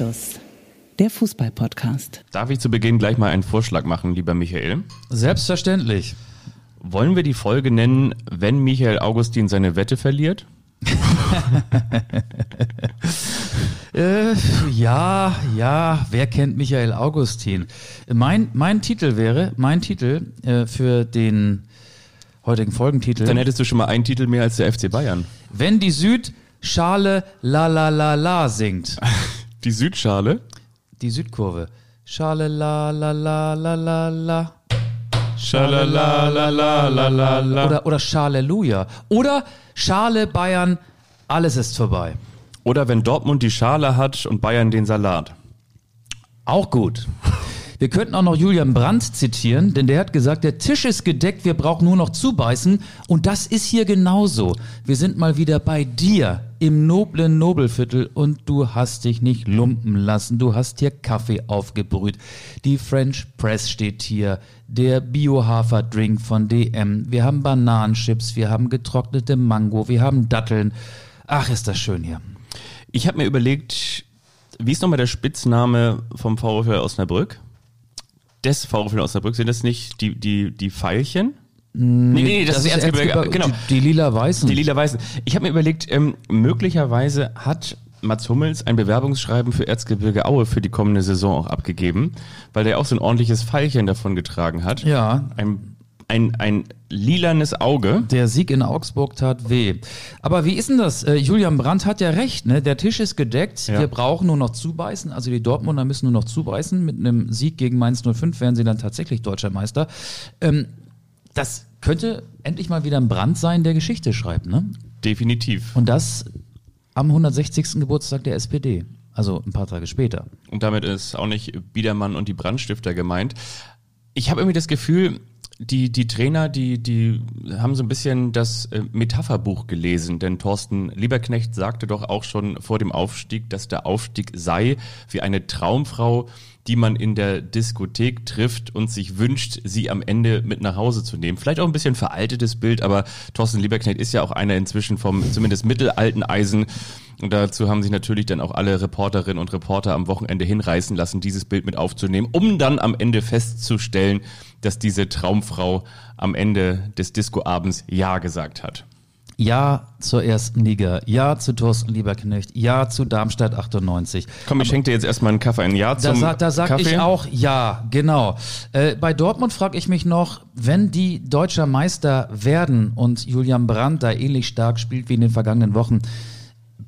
Anstoß, der Fußball-Podcast. Darf ich zu Beginn gleich mal einen Vorschlag machen, lieber Michael? Selbstverständlich. Wollen wir die Folge nennen, wenn Michael Augustin seine Wette verliert? Äh, ja, ja, wer kennt Michael Augustin? Mein, mein Titel wäre, mein Titel äh, für den heutigen Folgentitel. Dann hättest du schon mal einen Titel mehr als der FC Bayern. Wenn die Südschale la la la la singt. Die Südschale? Die Südkurve. Schale la la la la la la. Schalalalalala. Oder, oder Schaleluja. Oder Schale Bayern, alles ist vorbei. Oder wenn Dortmund die Schale hat und Bayern den Salat. Auch gut. Wir könnten auch noch Julian Brandt zitieren, denn der hat gesagt, der Tisch ist gedeckt, wir brauchen nur noch zubeißen. Und das ist hier genauso. Wir sind mal wieder bei dir im noblen Nobelviertel und du hast dich nicht lumpen lassen. Du hast hier Kaffee aufgebrüht. Die French Press steht hier. Der Bio-Hafer-Drink von DM. Wir haben Bananenchips, wir haben getrocknete Mango, wir haben Datteln. Ach, ist das schön hier. Ich habe mir überlegt, wie ist nochmal der Spitzname vom VfL Osnabrück? Des VfL Osnabrück, sind das nicht die, die, die Pfeilchen? Nee, nee, das, ist Erzgebirge. Erzgebirge- Genau. Die, die lila-weißen. Die lila-weißen. Ich habe mir überlegt, ähm, möglicherweise hat Mats Hummels ein Bewerbungsschreiben für Erzgebirge Aue für die kommende Saison auch abgegeben, weil der auch so ein ordentliches Pfeilchen davon getragen hat. Ja. Ein, ein, ein lilanes Auge. Der Sieg in Augsburg tat weh. Aber wie ist denn das? Äh, Julian Brandt hat ja recht, ne? Der Tisch ist gedeckt. Ja. Wir brauchen nur noch zubeißen. Also die Dortmunder müssen nur noch zubeißen. Mit einem Sieg gegen Mainz 05 wären sie dann tatsächlich deutscher Meister. Ähm, das könnte endlich mal wieder ein Brand sein, der Geschichte schreibt, ne? Definitiv. Und das am 160. Geburtstag der SPD. Also ein paar Tage später. Und damit ist auch nicht Biedermann und die Brandstifter gemeint. Ich habe irgendwie das Gefühl, die, die Trainer, die, die haben so ein bisschen das äh, Metapherbuch gelesen, denn Thorsten Lieberknecht sagte doch auch schon vor dem Aufstieg, dass der Aufstieg sei wie eine Traumfrau, die man in der Diskothek trifft und sich wünscht, sie am Ende mit nach Hause zu nehmen. Vielleicht auch ein bisschen veraltetes Bild, aber Thorsten Lieberknecht ist ja auch einer inzwischen vom zumindest mittelalten Eisen. Und dazu haben sich natürlich dann auch alle Reporterinnen und Reporter am Wochenende hinreißen lassen, dieses Bild mit aufzunehmen, um dann am Ende festzustellen, dass diese Traumfrau am Ende des Discoabends Ja gesagt hat. Ja zur ersten Liga. Ja zu Thorsten Lieberknecht. Ja zu Darmstadt 98. Komm, ich schenke dir jetzt erstmal einen Kaffee. Ein Ja Da, zum sa da sag Kaffee. ich auch ja, genau. Äh, bei Dortmund frage ich mich noch, wenn die deutscher Meister werden und Julian Brandt da ähnlich stark spielt wie in den vergangenen Wochen,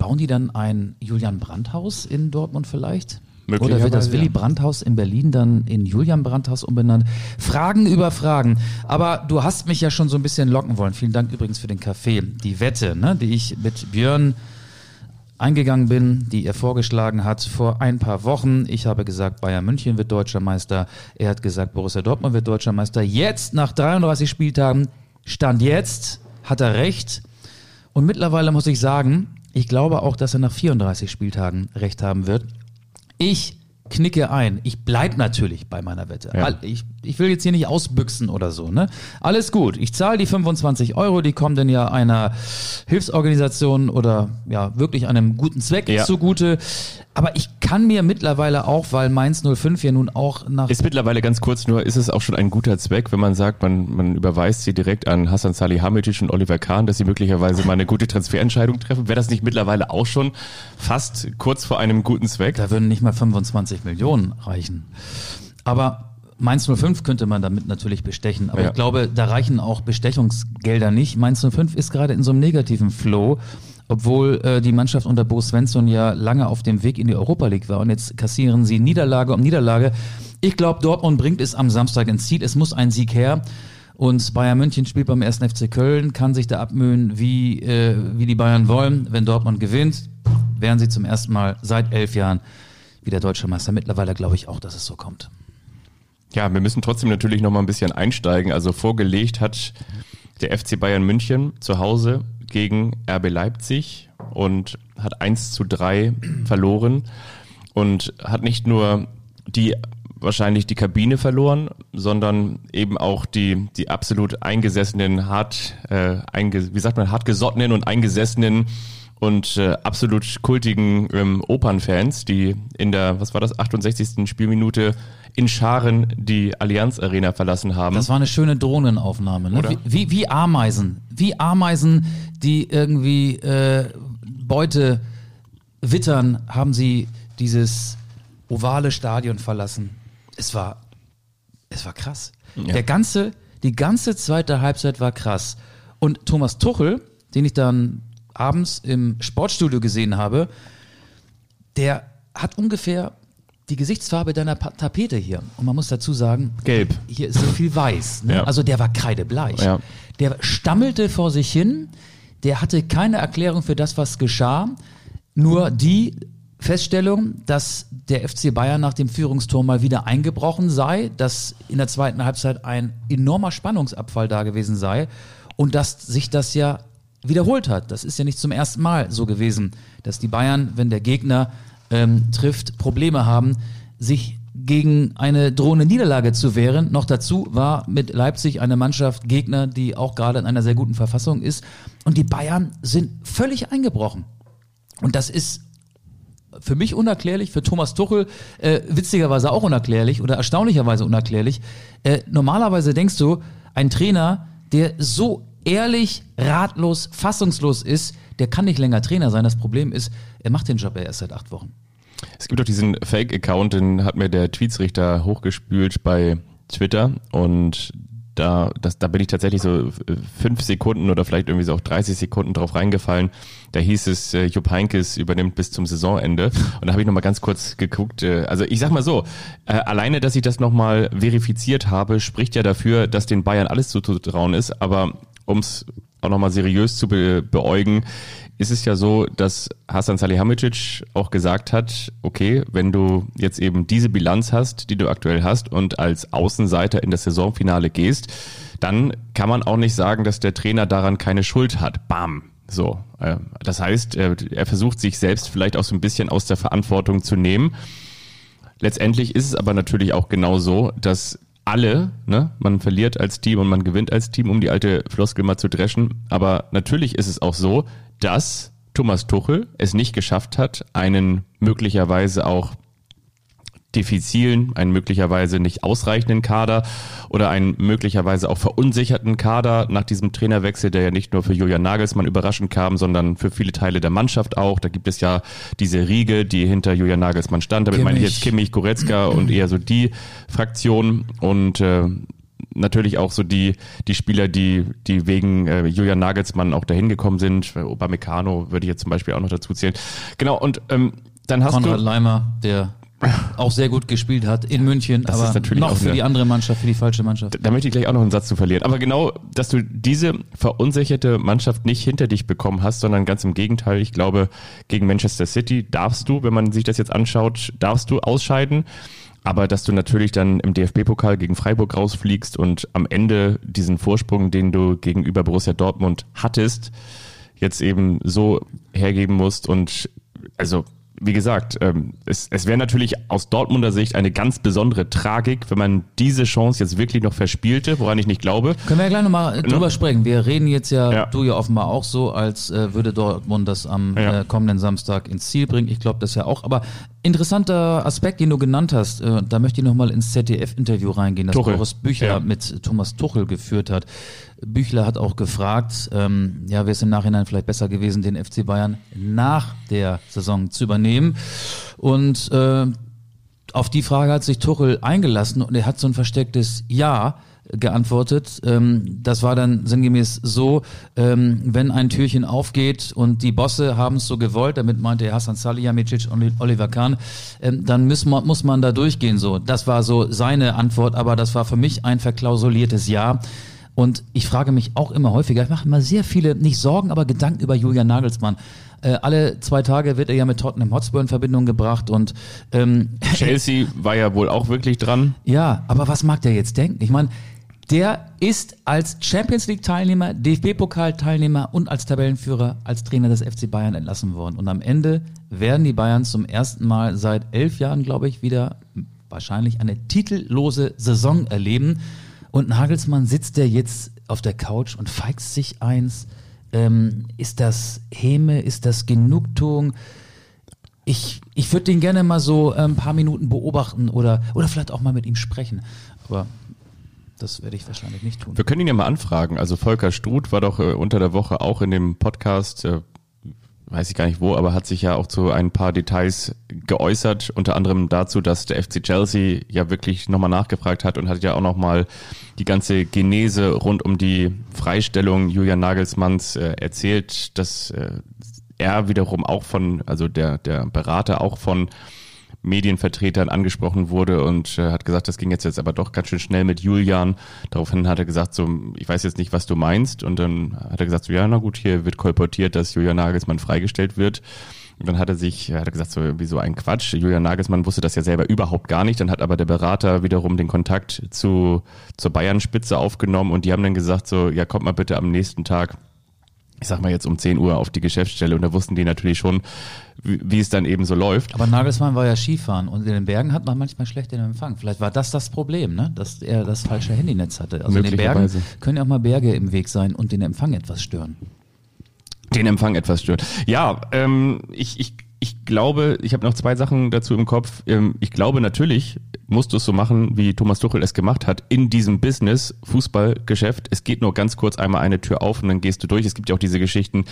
bauen die dann ein Julian Brandt-Haus in Dortmund vielleicht? Oder wird das Willy ja. Brandt-Haus in Berlin dann in Julian Brandt-Haus umbenannt? Fragen über Fragen. Aber du hast mich ja schon so ein bisschen locken wollen. Vielen Dank übrigens für den Kaffee. Die Wette, ne, die ich mit Björn eingegangen bin, die er vorgeschlagen hat vor ein paar Wochen. Ich habe gesagt, Bayern München wird deutscher Meister. Er hat gesagt, Borussia Dortmund wird deutscher Meister. Jetzt, nach 33 Spieltagen, Stand jetzt, hat er recht. Und mittlerweile muss ich sagen, ich glaube auch, dass er nach 34 Spieltagen recht haben wird. Ich knicke ein. Ich bleib natürlich bei meiner Wette. Ja. Ich, ich will jetzt hier nicht ausbüchsen oder so. Ne? Alles gut. Ich zahle die 25 Euro, die kommen dann ja einer Hilfsorganisation oder ja wirklich einem guten Zweck Ja. zugute. Aber ich kann mir mittlerweile auch, weil Mainz 05 ja nun auch nach Ist mittlerweile ganz kurz nur, ist es auch schon ein guter Zweck, wenn man sagt, man, man überweist sie direkt an Hassan Salihamidzic und Oliver Kahn, dass sie möglicherweise mal eine gute Transferentscheidung treffen. Wäre das nicht mittlerweile auch schon fast kurz vor einem guten Zweck? Da würden nicht mal 25 Millionen reichen. Aber Mainz 05 könnte man damit natürlich bestechen. Aber Ja. ich glaube, da reichen auch Bestechungsgelder nicht. Mainz 05 ist gerade in so einem negativen Flow, obwohl äh, die Mannschaft unter Bo Svensson ja lange auf dem Weg in die Europa League war. Und jetzt kassieren sie Niederlage um Niederlage. Ich glaube, Dortmund bringt es am Samstag ins Ziel. Es muss ein Sieg her. Und Bayern München spielt beim 1. FC Köln, kann sich da abmühen, wie, äh, wie die Bayern wollen. Wenn Dortmund gewinnt, wären sie zum ersten Mal seit elf Jahren wieder deutscher Meister. Mittlerweile glaube ich auch, dass es so kommt. Ja, wir müssen trotzdem natürlich noch mal ein bisschen einsteigen. Also vorgelegt hat der FC Bayern München zu Hause gegen RB Leipzig und hat 1 zu 3 verloren und hat nicht nur die wahrscheinlich die Kabine verloren, sondern eben auch die, die absolut eingesessenen, hart, äh, einge, wie sagt man, hart gesottenen und eingesessenen und äh, absolut kultigen ähm, Opernfans, die in der, was war das, 68. Spielminute in Scharen die Allianz Arena verlassen haben. Das war eine schöne Drohnenaufnahme, ne? Wie, wie, wie Ameisen. Wie Ameisen, die irgendwie äh, Beute wittern, haben sie dieses ovale Stadion verlassen. Es war, es war krass. Ja. Der ganze, die ganze zweite Halbzeit war krass. Und Thomas Tuchel, den ich dann abends im Sportstudio gesehen habe, der hat ungefähr die Gesichtsfarbe deiner Pa- Tapete hier. Und man muss dazu sagen, Gelb. hier ist so viel weiß. Ne? Ja. Also der war kreidebleich. Ja. Der stammelte vor sich hin. Der hatte keine Erklärung für das, was geschah. Nur die Feststellung, dass der FC Bayern nach dem Führungstor mal wieder eingebrochen sei, dass in der zweiten Halbzeit ein enormer Spannungsabfall da gewesen sei und dass sich das ja wiederholt hat. Das ist ja nicht zum ersten Mal so gewesen, dass die Bayern, wenn der Gegner ähm, trifft, Probleme haben, sich gegen eine drohende Niederlage zu wehren. Noch dazu war mit Leipzig eine Mannschaft Gegner, die auch gerade in einer sehr guten Verfassung ist. Und die Bayern sind völlig eingebrochen. Und das ist für mich unerklärlich, für Thomas Tuchel äh, witzigerweise auch unerklärlich oder erstaunlicherweise unerklärlich. Äh, normalerweise denkst du, ein Trainer, der so ehrlich, ratlos, fassungslos ist, der kann nicht länger Trainer sein. Das Problem ist, er macht den Job ja erst seit acht Wochen. Es gibt doch diesen Fake-Account, den hat mir der Tweetsrichter hochgespült bei Twitter und da, das, da bin ich tatsächlich so äh, fünf Sekunden oder vielleicht irgendwie so auch 30 Sekunden drauf reingefallen. Da hieß es, äh, Jupp Heinkes übernimmt bis zum Saisonende. Und da habe ich nochmal ganz kurz geguckt. Äh, also ich sag mal so, alleine, dass ich das nochmal verifiziert habe, spricht ja dafür, dass den Bayern alles zuzutrauen ist. Aber ums auch nochmal seriös zu be beäugen, ist es ja so, dass Hasan Salihamidzic auch gesagt hat, okay, wenn du jetzt eben diese Bilanz hast, die du aktuell hast und als Außenseiter in das Saisonfinale gehst, dann kann man auch nicht sagen, dass der Trainer daran keine Schuld hat. Bam. So. äh, Das heißt, er, er versucht sich selbst vielleicht auch so ein bisschen aus der Verantwortung zu nehmen. Letztendlich ist es aber natürlich auch genau so, dass alle, ne, man verliert als Team und man gewinnt als Team, um die alte Floskel mal zu dreschen. Aber natürlich ist es auch so, dass Thomas Tuchel es nicht geschafft hat, einen möglicherweise auch diffizilen, einen möglicherweise nicht ausreichenden Kader oder einen möglicherweise auch verunsicherten Kader nach diesem Trainerwechsel, der ja nicht nur für Julian Nagelsmann überraschend kam, sondern für viele Teile der Mannschaft auch. Da gibt es ja diese Riege, die hinter Julian Nagelsmann stand. Damit meine ich Kimmich. jetzt Kimmich, Goretzka und eher so die Fraktion und äh, natürlich auch so die die Spieler, die die wegen äh, Julian Nagelsmann auch dahin gekommen sind. Upamecano würde ich jetzt zum Beispiel auch noch dazu zählen. Genau und ähm, dann hast Konrad du Leimer, der auch sehr gut gespielt hat in München, Das aber noch auch für eine- die andere Mannschaft, für die falsche Mannschaft. Da möchte ich gleich auch noch einen Satz zu verlieren. Aber genau, dass du diese verunsicherte Mannschaft nicht hinter dich bekommen hast, sondern ganz im Gegenteil. Ich glaube, gegen Manchester City darfst du, wenn man sich das jetzt anschaut, darfst du ausscheiden. Aber dass du natürlich dann im DFB-Pokal gegen Freiburg rausfliegst und am Ende diesen Vorsprung, den du gegenüber Borussia Dortmund hattest, jetzt eben so hergeben musst und also wie gesagt, ähm, es, es wäre natürlich aus Dortmunder Sicht eine ganz besondere Tragik, wenn man diese Chance jetzt wirklich noch verspielte, woran ich nicht glaube. Können wir ja gleich nochmal drüber sprechen. Wir reden jetzt ja, Ja. du ja offenbar auch so, als äh, würde Dortmund das am Ja. äh, kommenden Samstag ins Ziel bringen. Ich glaube das ja auch. Aber interessanter Aspekt, den du genannt hast, äh, da möchte ich nochmal ins ZDF-Interview reingehen, das. Boris Büchler Ja. mit Thomas Tuchel geführt hat. Büchler hat auch gefragt, ähm, ja, wäre es im Nachhinein vielleicht besser gewesen, den FC Bayern nach der Saison zu übernehmen. Und äh, auf die Frage hat sich Tuchel eingelassen und er hat so ein verstecktes Ja geantwortet. Ähm, das war dann sinngemäß so, ähm, wenn ein Türchen aufgeht und die Bosse haben es so gewollt, damit meinte Hassan Salihamidzic und Oliver Kahn, ähm, dann muss man, muss man da durchgehen so. Das war so seine Antwort, aber das war für mich ein verklausuliertes Ja. Und ich frage mich auch immer häufiger, ich mache immer sehr viele, nicht Sorgen, aber Gedanken über Julian Nagelsmann. Äh, alle zwei Tage wird er ja mit Tottenham Hotspur in Verbindung gebracht und ähm, Chelsea war ja wohl auch wirklich dran. ja, aber was mag der jetzt denken? Ich meine, der ist als Champions League Teilnehmer, DFB-Pokal Teilnehmer und als Tabellenführer als Trainer des FC Bayern entlassen worden. Und am Ende werden die Bayern zum ersten Mal seit elf Jahren, glaube ich, wieder wahrscheinlich eine titellose Saison erleben. Und Nagelsmann sitzt der jetzt auf der Couch und feixt sich eins. Ähm, ist das Häme? Ist das Genugtuung? Ich, ich würde den gerne mal so ein paar Minuten beobachten oder, oder vielleicht auch mal mit ihm sprechen. Aber das werde ich wahrscheinlich nicht tun. Wir können ihn ja mal anfragen. Also Volker Struth war doch äh, unter der Woche auch in dem Podcast, äh, weiß ich gar nicht wo, aber hat sich ja auch zu ein paar Details geäußert, unter anderem dazu, dass der FC Chelsea ja wirklich nochmal nachgefragt hat und hat ja auch nochmal die ganze Genese rund um die Freistellung Julian Nagelsmanns äh, erzählt, dass äh, er wiederum auch von, also der, der Berater auch von Medienvertretern angesprochen wurde und äh, hat gesagt, das ging jetzt, jetzt aber doch ganz schön schnell mit Julian. Daraufhin hat er gesagt, so, ich weiß jetzt nicht, was du meinst. Und dann hat er gesagt, so, ja, na gut, hier wird kolportiert, dass Julian Nagelsmann freigestellt wird. Und dann hat er sich, hat er gesagt, so, wie so ein Quatsch. Julian Nagelsmann wusste das ja selber überhaupt gar nicht. Dann hat aber der Berater wiederum den Kontakt zu, zur Bayern-Spitze aufgenommen und die haben dann gesagt, so, ja, kommt mal bitte am nächsten Tag ich sag mal jetzt um 10 Uhr auf die Geschäftsstelle und da wussten die natürlich schon, wie, wie es dann eben so läuft. Aber Nagelsmann war ja Skifahren und in den Bergen hat man manchmal schlecht den Empfang. Vielleicht war das das Problem, ne? dass er das falsche Handynetz hatte. Also in den Bergen können ja auch mal Berge im Weg sein und den Empfang etwas stören. Den Empfang etwas stören. Ja, ähm, ich, ich ich glaube, ich habe noch zwei Sachen dazu im Kopf. Ähm, ich glaube natürlich, musst du es so machen, wie Thomas Tuchel es gemacht hat, in diesem Business, Fußballgeschäft. Es geht nur ganz kurz einmal eine Tür auf und dann gehst du durch. Es gibt ja auch diese Geschichten,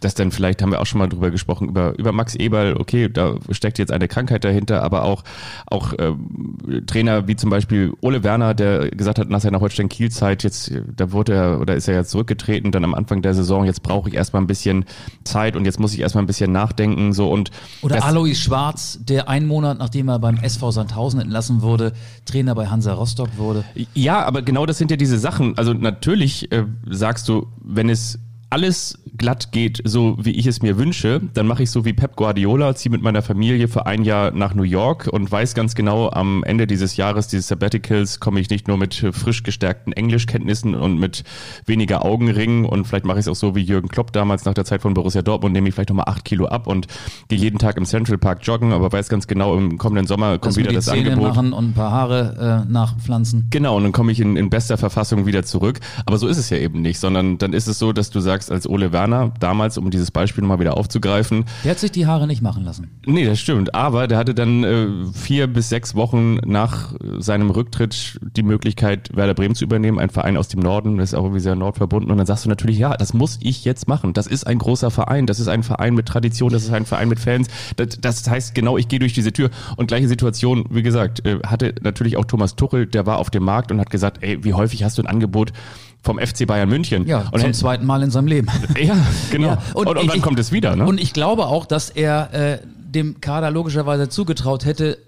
dass dann vielleicht, haben wir auch schon mal drüber gesprochen, über, über Max Eberl, okay, da steckt jetzt eine Krankheit dahinter, aber auch, auch ähm, Trainer wie zum Beispiel Ole Werner, der gesagt hat, nach seiner Holstein-Kiel-Zeit, jetzt, da wurde er, oder ist er jetzt zurückgetreten, dann am Anfang der Saison, jetzt brauche ich erstmal ein bisschen Zeit und jetzt muss ich erstmal ein bisschen nachdenken, so und oder Alois Schwarz, der einen Monat nachdem er beim SV Sandhausen entlassen wurde, Trainer bei Hansa Rostock wurde. Ja, aber genau das sind ja diese Sachen. Also natürlich äh, sagst du, wenn es alles glatt geht, so wie ich es mir wünsche, dann mache ich so wie Pep Guardiola, ziehe mit meiner Familie für ein Jahr nach New York und weiß ganz genau, am Ende dieses Jahres, dieses Sabbaticals, komme ich nicht nur mit frisch gestärkten Englischkenntnissen und mit weniger Augenringen und vielleicht mache ich es auch so wie Jürgen Klopp damals nach der Zeit von Borussia Dortmund, nehme ich vielleicht nochmal acht Kilo ab und gehe jeden Tag im Central Park joggen, aber weiß ganz genau, im kommenden Sommer kommt das wieder das Zähne Angebot. machen und ein paar Haare äh, nachpflanzen. Genau, und dann komme ich in, in bester Verfassung wieder zurück. Aber so ist es ja eben nicht, sondern dann ist es so, dass du sagst, als Ole Werner, damals, um dieses Beispiel nochmal wieder aufzugreifen. Der hat sich die Haare nicht machen lassen. Nee, das stimmt. Aber der hatte dann äh, vier bis sechs Wochen nach seinem Rücktritt die Möglichkeit, Werder Bremen zu übernehmen, ein Verein aus dem Norden, das ist auch irgendwie sehr nordverbunden. Und dann sagst du natürlich, ja, das muss ich jetzt machen. Das ist ein großer Verein, das ist ein Verein mit Tradition, das ist ein Verein mit Fans. Das, das heißt genau, ich gehe durch diese Tür. Und gleiche Situation, wie gesagt, äh, hatte natürlich auch Thomas Tuchel, der war auf dem Markt und hat gesagt, ey, wie häufig hast du ein Angebot vom FC Bayern München. Ja, und zum zweiten Mal in seinem Leben. Ja, genau. Ja, und, und, und dann ich, kommt es wieder. Ne? Und ich glaube auch, dass er äh, dem Kader logischerweise zugetraut hätte,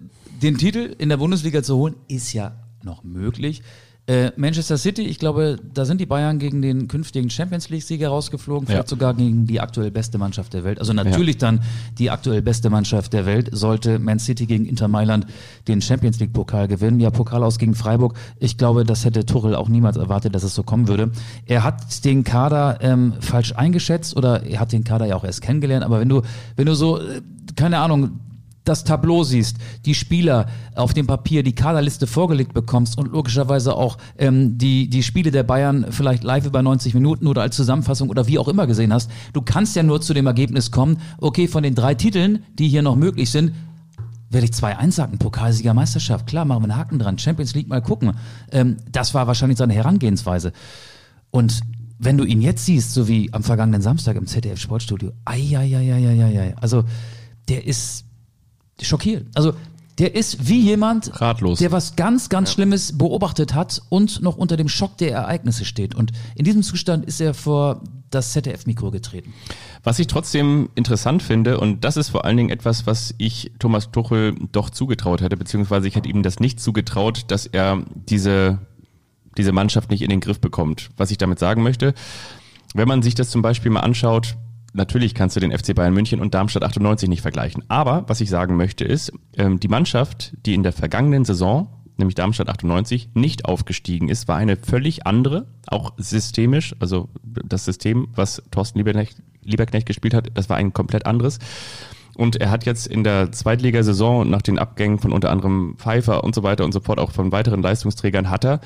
den Titel in der Bundesliga zu holen, ist ja noch möglich. Äh, Manchester City, ich glaube, da sind die Bayern gegen den künftigen Champions League-Sieger rausgeflogen, vielleicht ja. sogar gegen die aktuell beste Mannschaft der Welt. Also natürlich ja. dann die aktuell beste Mannschaft der Welt, sollte Man City gegen Inter Mailand den Champions League-Pokal gewinnen. Ja, Pokal aus gegen Freiburg. Ich glaube, das hätte Tuchel auch niemals erwartet, dass es so kommen würde. Er hat den Kader ähm, falsch eingeschätzt oder er hat den Kader ja auch erst kennengelernt, aber wenn du, wenn du so, äh, keine Ahnung, das Tableau siehst, die Spieler auf dem Papier, die Kaderliste vorgelegt bekommst und logischerweise auch ähm, die, die Spiele der Bayern vielleicht live über 90 Minuten oder als Zusammenfassung oder wie auch immer gesehen hast, du kannst ja nur zu dem Ergebnis kommen, okay, von den drei Titeln, die hier noch möglich sind, werde ich 2-1 sagen, Pokalsieger Meisterschaft, klar, machen wir einen Haken dran, Champions League mal gucken. Ähm, das war wahrscheinlich seine Herangehensweise. Und wenn du ihn jetzt siehst, so wie am vergangenen Samstag im ZDF Sportstudio, ai, ai, ai, ai, ai, ai, also der ist schockiert. Also der ist wie jemand, Ratlos. der was ganz, ganz ja. Schlimmes beobachtet hat und noch unter dem Schock der Ereignisse steht. Und in diesem Zustand ist er vor das ZDF-Mikro getreten. Was ich trotzdem interessant finde, und das ist vor allen Dingen etwas, was ich Thomas Tuchel doch zugetraut hätte, beziehungsweise ich hätte ihm das nicht zugetraut, dass er diese, diese Mannschaft nicht in den Griff bekommt. Was ich damit sagen möchte, wenn man sich das zum Beispiel mal anschaut, natürlich kannst du den FC Bayern München und Darmstadt 98 nicht vergleichen. Aber was ich sagen möchte ist, ähm, die Mannschaft, die in der vergangenen Saison, nämlich Darmstadt 98, nicht aufgestiegen ist, war eine völlig andere, auch systemisch. Also das System, was Thorsten Lieberknecht, Lieberknecht gespielt hat, das war ein komplett anderes. Und er hat jetzt in der Zweitligasaison nach den Abgängen von unter anderem Pfeiffer und so weiter und so fort, auch von weiteren Leistungsträgern, hat er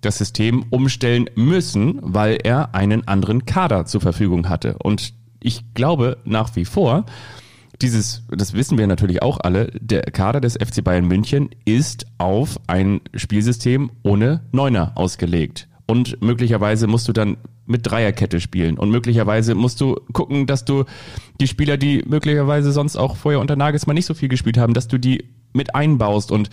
das System umstellen müssen, weil er einen anderen Kader zur Verfügung hatte. Und ich glaube nach wie vor, dieses, das wissen wir natürlich auch alle, der Kader des FC Bayern München ist auf ein Spielsystem ohne Neuner ausgelegt. Und möglicherweise musst du dann mit Dreierkette spielen. Und möglicherweise musst du gucken, dass du die Spieler, die möglicherweise sonst auch vorher unter Nagelsmann nicht so viel gespielt haben, dass du die mit einbaust. Und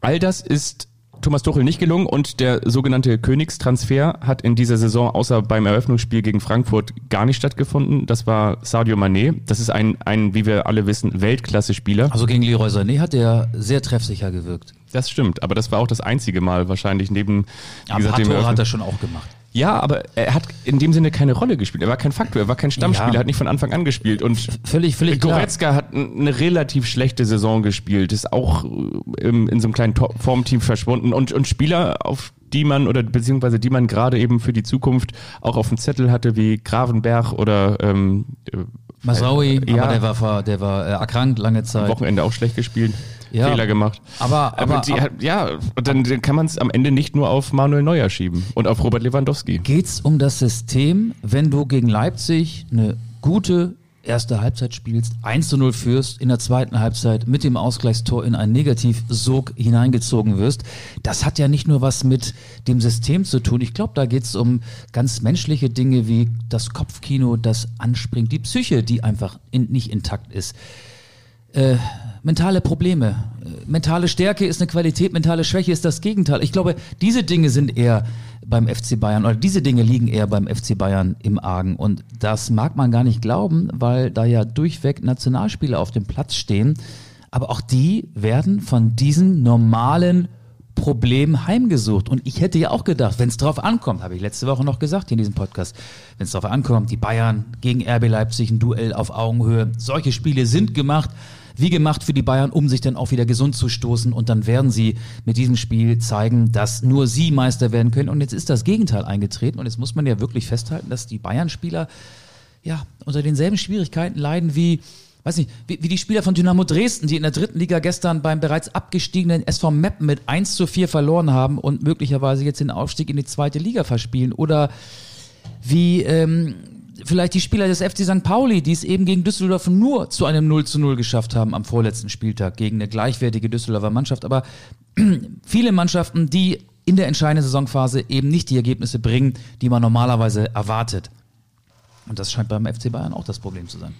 all das ist Thomas Tuchel nicht gelungen und der sogenannte Königstransfer hat in dieser Saison außer beim Eröffnungsspiel gegen Frankfurt gar nicht stattgefunden. Das war Sadio Mané. Das ist ein, ein wie wir alle wissen, Weltklasse-Spieler. Also gegen Leroy Sané hat er sehr treffsicher gewirkt. Das stimmt, aber das war auch das einzige Mal wahrscheinlich neben Am gesagt, dem Tore hat er schon auch gemacht. Ja, aber er hat in dem Sinne keine Rolle gespielt. Er war kein Faktor, er war kein Stammspieler, Ja. er hat nicht von Anfang an gespielt. Und Völlig, völlig klar. Goretzka hat n- eine relativ schlechte Saison gespielt, ist auch äh, im, in so einem kleinen Formteam verschwunden. Und, und Spieler, auf die man oder beziehungsweise die man gerade eben für die Zukunft auch auf dem Zettel hatte, wie Gravenberg oder ähm, äh, Masaui, Ja. aber der war, der war äh, erkrankt lange Zeit. Wochenende auch schlecht gespielt, Ja. Fehler gemacht. Aber- aber- die, aber- ja, und dann, dann kann man es am Ende nicht nur auf Manuel Neuer schieben und auf Robert Lewandowski. Geht's um das System, wenn du gegen Leipzig eine gute erste Halbzeit spielst, 1 zu 0 führst, in der zweiten Halbzeit mit dem Ausgleichstor in einen Negativsog hineingezogen wirst. Das hat ja nicht nur was mit dem System zu tun. Ich glaube, da geht's um ganz menschliche Dinge wie das Kopfkino, das anspringt, die Psyche, die einfach in, nicht intakt ist. Äh, mentale Probleme. Mentale Stärke ist eine Qualität, mentale Schwäche ist das Gegenteil. Ich glaube, diese Dinge sind eher beim FC Bayern oder diese Dinge liegen eher beim FC Bayern im Argen. Und das mag man gar nicht glauben, weil da ja durchweg Nationalspieler auf dem Platz stehen. Aber auch die werden von diesen normalen Problem heimgesucht. Und ich hätte ja auch gedacht, wenn es drauf ankommt, habe ich letzte Woche noch gesagt hier in diesem Podcast, wenn es drauf ankommt, die Bayern gegen RB Leipzig, ein Duell auf Augenhöhe, solche Spiele sind gemacht, wie gemacht für die Bayern, um sich dann auch wieder gesund zu stoßen. Und dann werden sie mit diesem Spiel zeigen, dass nur sie Meister werden können. Und jetzt ist das Gegenteil eingetreten. Und jetzt muss man ja wirklich festhalten, dass die Bayern-Spieler ja, unter denselben Schwierigkeiten leiden wie, weiß nicht, wie, wie die Spieler von Dynamo Dresden, die in der dritten Liga gestern beim bereits abgestiegenen SV Meppen mit 1 zu 4 verloren haben und möglicherweise jetzt den Aufstieg in die zweite Liga verspielen. Oder wie ähm, vielleicht die Spieler des FC St. Pauli, die es eben gegen Düsseldorf nur zu einem 0 zu 0 geschafft haben am vorletzten Spieltag gegen eine gleichwertige Düsseldorfer Mannschaft. Aber viele Mannschaften, die in der entscheidenden Saisonphase eben nicht die Ergebnisse bringen, die man normalerweise erwartet. Und das scheint beim FC Bayern auch das Problem zu sein.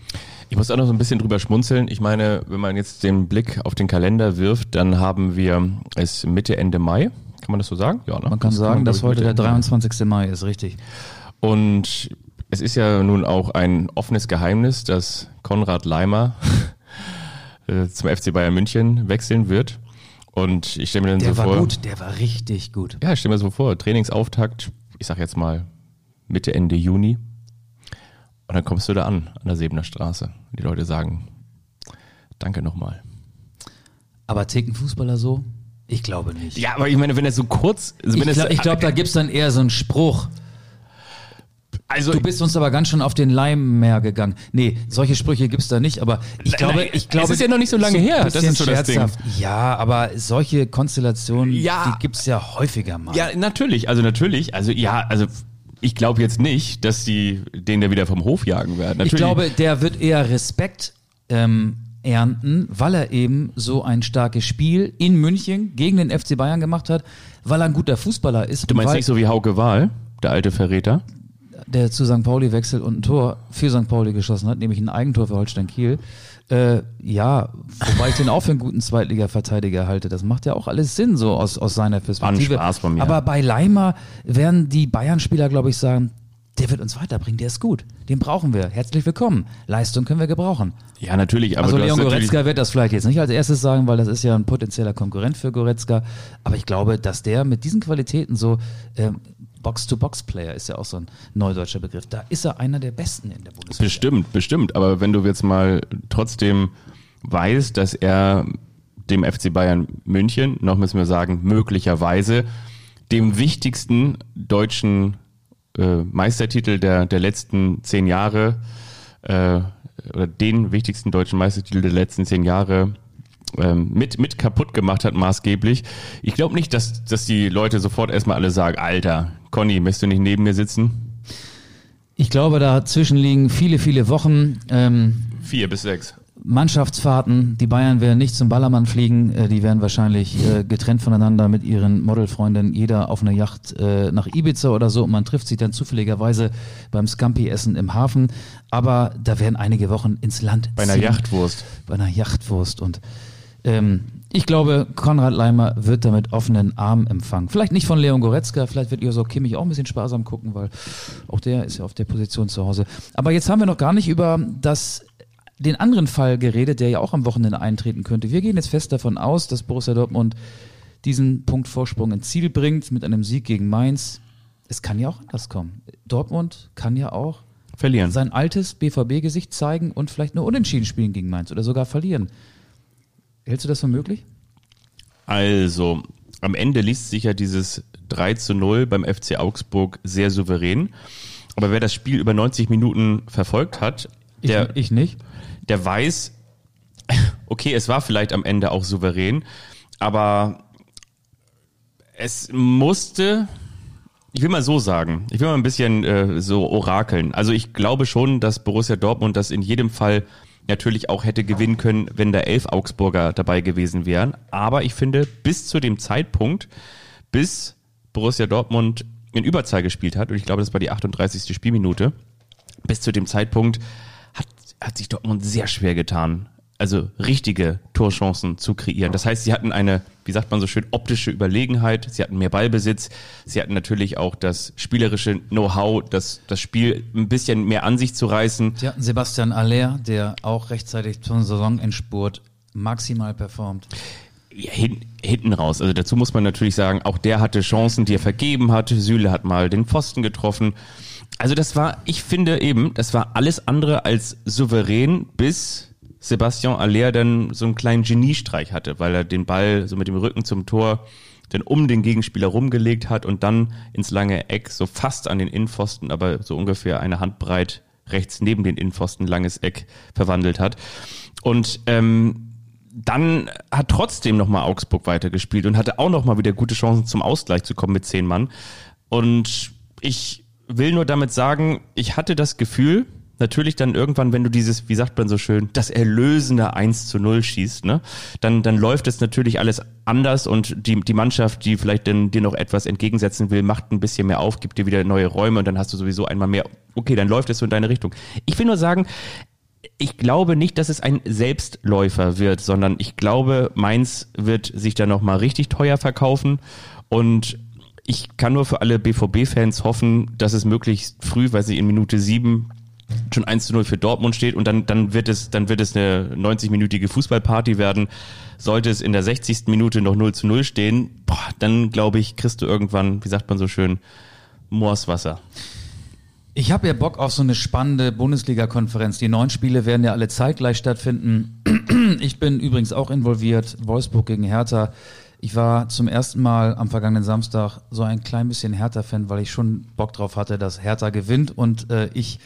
Ich muss auch noch so ein bisschen drüber schmunzeln. Ich meine, wenn man jetzt den Blick auf den Kalender wirft, dann haben wir es Mitte, Ende Mai. Kann man das so sagen? Ja, ne? Man kann sagen, glaub dass ich, heute Mitte, der Ende Mai. 23. Mai ist, richtig. Und es ist ja nun auch ein offenes Geheimnis, dass Konrad Leimer äh, zum FC Bayern München wechseln wird. Und ich stelle mir dann Der so war vor. gut, der war richtig gut. Ja, ich stelle mir so vor, Trainingsauftakt, ich sag jetzt mal Mitte, Ende Juni. Und dann kommst du da an, an der Sebener Straße. Und die Leute sagen, danke nochmal. Aber ticken Fußballer so? Ich glaube nicht. Ja, aber ich meine, wenn er so kurz, also ich es- glaube, glaub, da gibt's dann eher so einen Spruch. Also Du bist uns aber ganz schön auf den Leim mehr gegangen. Nee, solche Sprüche gibt's da nicht, aber ich glaube, nein, ich glaube. es ist ja noch nicht so lange ein her, das ist so das Ding. scherzhaft. Ja, aber solche Konstellationen, Ja. die gibt's ja häufiger mal. Ja, natürlich, also natürlich, also ja, also ich glaube jetzt nicht, dass die den da wieder vom Hof jagen werden. Ich Natürlich, glaube, der wird eher Respekt ähm, ernten, weil er eben so ein starkes Spiel in München gegen den FC Bayern gemacht hat, weil er ein guter Fußballer ist. du meinst nicht so wie Hauke Wahl, der alte Verräter? Der zu St. Pauli wechselt und ein Tor für St. Pauli geschossen hat, nämlich ein Eigentor für Holstein Kiel. Äh, ja, wobei ich den auch für einen guten Zweitliga-Verteidiger halte. Das macht ja auch alles Sinn, so aus, aus seiner Perspektive. Spaß von mir. Aber bei Leimer werden die Bayern-Spieler, glaube ich, sagen, der wird uns weiterbringen, der ist gut. Den brauchen wir. Herzlich willkommen. Leistung können wir gebrauchen. Ja, natürlich, aber also Leon Goretzka wird das vielleicht jetzt nicht als erstes sagen, weil das ist ja ein potenzieller Konkurrent für Goretzka. Aber ich glaube, dass der mit diesen Qualitäten so ähm, Box-to-Box-Player ist ja auch so ein neudeutscher Begriff. Da ist er einer der Besten in der Bundesliga. bestimmt, bestimmt, aber wenn du jetzt mal trotzdem weißt, dass er dem FC Bayern München, noch müssen wir sagen, möglicherweise dem wichtigsten deutschen äh, Meistertitel der, der letzten zehn Jahre äh, oder den wichtigsten deutschen Meistertitel der letzten zehn Jahre ähm, mit, mit kaputt gemacht hat, maßgeblich. Ich glaube nicht, dass, dass die Leute sofort erstmal alle sagen, Alter, Conny, möchtest du nicht neben mir sitzen? Ich glaube, dazwischen liegen viele, viele Wochen. Ähm, Vier bis sechs. Mannschaftsfahrten. Die Bayern werden nicht zum Ballermann fliegen. Äh, die werden wahrscheinlich äh, getrennt voneinander mit ihren Modelfreundinnen jeder auf einer Yacht äh, nach Ibiza oder so. Und man trifft sich dann zufälligerweise beim Scampi-Essen im Hafen. Aber da werden einige Wochen ins Land Bei einer. Yachtwurst. Bei einer Yachtwurst. Und ähm, ich glaube, Konrad Leimer wird damit offenen Armen empfangen. Vielleicht nicht von Leon Goretzka, vielleicht wird Josok Kimmich auch ein bisschen sparsam gucken, weil auch der ist ja auf der Position zu Hause. Aber jetzt haben wir noch gar nicht über das den anderen Fall geredet, der ja auch am Wochenende eintreten könnte. Wir gehen jetzt fest davon aus, dass Borussia Dortmund diesen Punkt Vorsprung ins Ziel bringt mit einem Sieg gegen Mainz. Es kann ja auch anders kommen. Dortmund kann ja auch Verlieren. sein altes BVB-Gesicht zeigen und vielleicht nur unentschieden spielen gegen Mainz oder sogar verlieren. Hältst du das für möglich? Also, am Ende liest sich ja dieses 3 zu 0 beim FC Augsburg sehr souverän. Aber wer das Spiel über 90 Minuten verfolgt hat, der, ich, ich nicht. der weiß, okay, es war vielleicht am Ende auch souverän, aber es musste, ich will mal so sagen, ich will mal ein bisschen äh, so orakeln. Also ich glaube schon, dass Borussia Dortmund das in jedem Fall natürlich auch hätte gewinnen können, wenn da elf Augsburger dabei gewesen wären. Aber ich finde, bis zu dem Zeitpunkt, bis Borussia Dortmund in Überzahl gespielt hat, und ich glaube, das war die 38. Spielminute, bis zu dem Zeitpunkt hat, hat sich Dortmund sehr schwer getan, also richtige Torchancen zu kreieren. Das heißt, sie hatten eine, wie sagt man so schön, optische Überlegenheit, sie hatten mehr Ballbesitz, sie hatten natürlich auch das spielerische Know-how, das, das Spiel ein bisschen mehr an sich zu reißen. Sie hatten Sebastian Aller, der auch rechtzeitig zum Saisonendspurt maximal performt. Ja, hin, hinten raus. Also dazu muss man natürlich sagen, auch der hatte Chancen, die er vergeben hat. Süle hat mal den Pfosten getroffen. Also das war, ich finde eben, das war alles andere als souverän, bis Sebastian Aller dann so einen kleinen Geniestreich hatte, weil er den Ball so mit dem Rücken zum Tor dann um den Gegenspieler rumgelegt hat und dann ins lange Eck, so fast an den Innenpfosten, aber so ungefähr eine Handbreit rechts neben den Innenpfosten langes Eck verwandelt hat. Und ähm, dann hat trotzdem nochmal Augsburg weitergespielt und hatte auch nochmal wieder gute Chancen zum Ausgleich zu kommen mit zehn Mann. Und ich will nur damit sagen, ich hatte das Gefühl, natürlich dann irgendwann, wenn du dieses, wie sagt man so schön, das erlösende 1 zu 0 schießt, ne, dann, dann läuft es natürlich alles anders und die, die Mannschaft, die vielleicht denn dir noch etwas entgegensetzen will, macht ein bisschen mehr auf, gibt dir wieder neue Räume und dann hast du sowieso einmal mehr, okay, dann läuft es so in deine Richtung. Ich will nur sagen, ich glaube nicht, dass es ein Selbstläufer wird, sondern ich glaube, Mainz wird sich da nochmal richtig teuer verkaufen und ich kann nur für alle BVB-Fans hoffen, dass es möglichst früh, weil sie in Minute sieben schon 1 zu 0 für Dortmund steht und dann, dann wird es, dann wird es eine 90-minütige Fußballparty werden. Sollte es in der 60. Minute noch 0 zu 0 stehen, boah, dann glaube ich, kriegst du irgendwann, wie sagt man so schön, Moorswasser. Ich habe ja Bock auf so eine spannende Bundesliga-Konferenz. Die neun Spiele werden ja alle zeitgleich stattfinden. Ich bin übrigens auch involviert. Wolfsburg gegen Hertha. Ich war zum ersten Mal am vergangenen Samstag so ein klein bisschen Hertha-Fan, weil ich schon Bock drauf hatte, dass Hertha gewinnt und äh, ich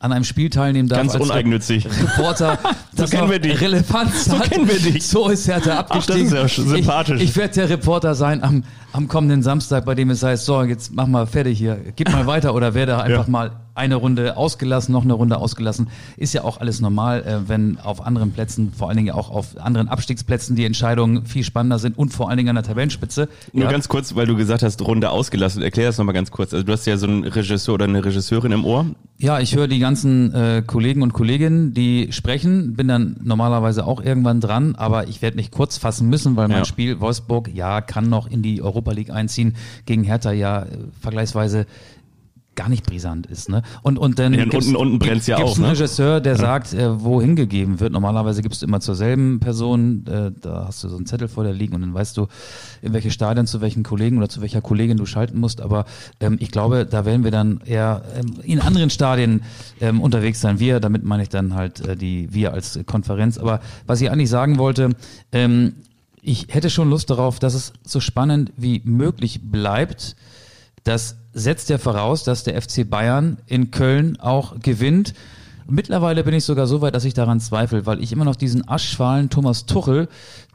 an einem Spiel teilnehmen darf. Ganz uneigennützig. Reporter, das kennen noch wir dich. Relevanz So hat. kennen wir dich. So ist Hertha Ach, das abgestiegen. ist ja sympathisch. Ich, ich werde der Reporter sein am, am kommenden Samstag, bei dem es heißt, so, jetzt mach mal fertig hier, gib mal weiter oder werde einfach Ja. mal eine Runde ausgelassen, noch eine Runde ausgelassen. Ist ja auch alles normal, äh, wenn auf anderen Plätzen, vor allen Dingen auch auf anderen Abstiegsplätzen die Entscheidungen viel spannender sind und vor allen Dingen an der Tabellenspitze. Nur Ja. ganz kurz, weil du gesagt hast, Runde ausgelassen. Erklär das nochmal ganz kurz. Also du hast ja so einen Regisseur oder eine Regisseurin im Ohr. Ja, ich höre die ganzen äh, Kollegen und Kolleginnen, die sprechen, bin dann normalerweise auch irgendwann dran, aber ich werde mich kurz fassen müssen, weil mein Ja. Spiel Wolfsburg ja kann noch in die Europa League einziehen, gegen Hertha ja äh, vergleichsweise gar nicht brisant ist. Ne? Und, und dann Ja, gibt's- unten- unten brennt's ja gibt's auch, einen ne? Regisseur, der sagt, äh, wohin gegeben wird. Normalerweise gibst du immer zur selben Person, äh, da hast du so einen Zettel vor dir liegen und dann weißt du, in welche Stadien zu welchen Kollegen oder zu welcher Kollegin du schalten musst. Aber ähm, ich glaube, da werden wir dann eher ähm, in anderen Stadien ähm, unterwegs sein. Wir, damit meine ich dann halt äh, die wir als Konferenz. Aber was ich eigentlich sagen wollte, ähm, ich hätte schon Lust darauf, dass es so spannend wie möglich bleibt. Das setzt ja voraus, dass der FC Bayern in Köln auch gewinnt. Mittlerweile bin ich sogar so weit, dass ich daran zweifle, weil ich immer noch diesen aschschwalen Thomas Tuchel,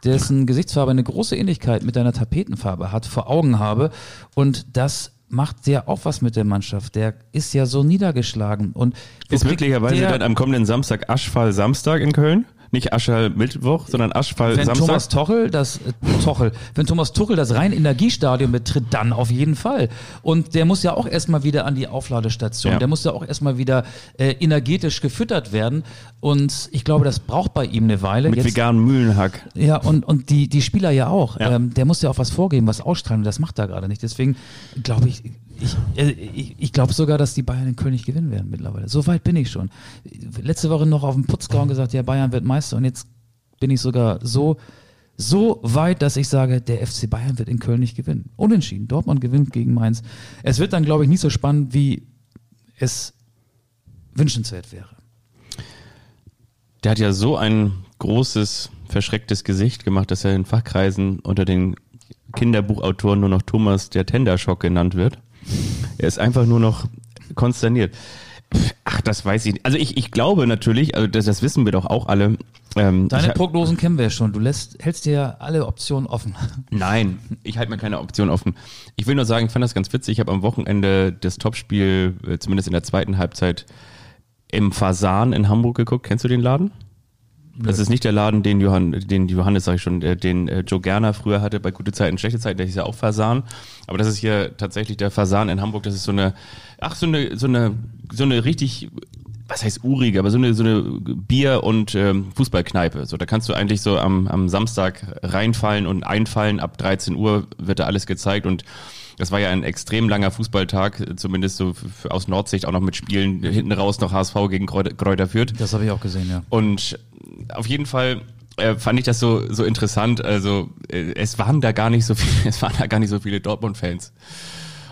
dessen Gesichtsfarbe eine große Ähnlichkeit mit deiner Tapetenfarbe hat, vor Augen habe. Und das macht sehr auch was mit der Mannschaft. Der ist ja so niedergeschlagen. Und Ist möglicherweise der- dann am kommenden Samstag Aschfall Samstag in Köln? Nicht Aschfall Mittwoch, sondern Aschfall wenn Samstag? Thomas Tuchel das äh, Tuchel, wenn Thomas Tuchel das rein Energiestadion betritt, dann auf jeden Fall. Und der muss ja auch erstmal wieder an die Aufladestation. Ja. Der muss ja auch erstmal wieder äh, energetisch gefüttert werden. Und ich glaube, das braucht bei ihm eine Weile. mit Jetzt- veganem Mühlenhack. Ja, und, und die, die Spieler ja auch. Ja. Ähm, der muss ja auch was vorgeben, was ausstrahlen. Und das macht er gerade nicht. Deswegen glaube ich, ich, äh, ich, ich glaube sogar, dass die Bayern in nicht gewinnen werden mittlerweile. So weit bin ich schon. Letzte Woche noch auf dem Putzgrauen gesagt, ja, Bayern wird Meister. Und jetzt bin ich sogar so, so weit, dass ich sage, der FC Bayern wird in Köln nicht gewinnen. Unentschieden. Dortmund gewinnt gegen Mainz. Es wird dann, glaube ich, nicht so spannend, wie es wünschenswert wäre. Der hat ja so ein großes, verschrecktes Gesicht gemacht, dass er in Fachkreisen unter den Kinderbuchautoren nur noch Thomas der Tenderschock genannt wird. Er ist einfach nur noch konsterniert. Ach, das weiß ich nicht. Also ich, ich glaube natürlich, also das, das wissen wir doch auch alle. Ähm, Deine hab- Prognosen kennen wir ja schon. Du lässt, hältst dir ja alle Optionen offen. Nein, ich halte mir keine Option offen. Ich will nur sagen, ich fand das ganz witzig. Ich habe am Wochenende das Topspiel, äh, zumindest in der zweiten Halbzeit, im Fasan in Hamburg geguckt. Kennst du den Laden? Das ist nicht der Laden, den, Johann, den Johannes, sag ich schon, äh, den äh, Joe Gerner früher hatte bei gute Zeiten, schlechte Zeiten, der hieß ja auch Fasan. Aber das ist hier tatsächlich der Fasan in Hamburg. Das ist so eine, ach, so eine, so eine, so eine richtig, was heißt urige, aber so eine, so eine Bier- und ähm, Fußballkneipe. So, da kannst du eigentlich so am, am Samstag reinfallen und einfallen. Ab 13 Uhr wird da alles gezeigt und das war ja ein extrem langer Fußballtag, zumindest so aus Nordsicht auch noch mit Spielen hinten raus noch HSV gegen Kräuter, Kräuter Fürth. Das habe ich auch gesehen, ja. Und auf jeden Fall äh, fand ich das so so interessant. Also äh, es waren da gar nicht so viele, es waren da gar nicht so viele Dortmund-Fans.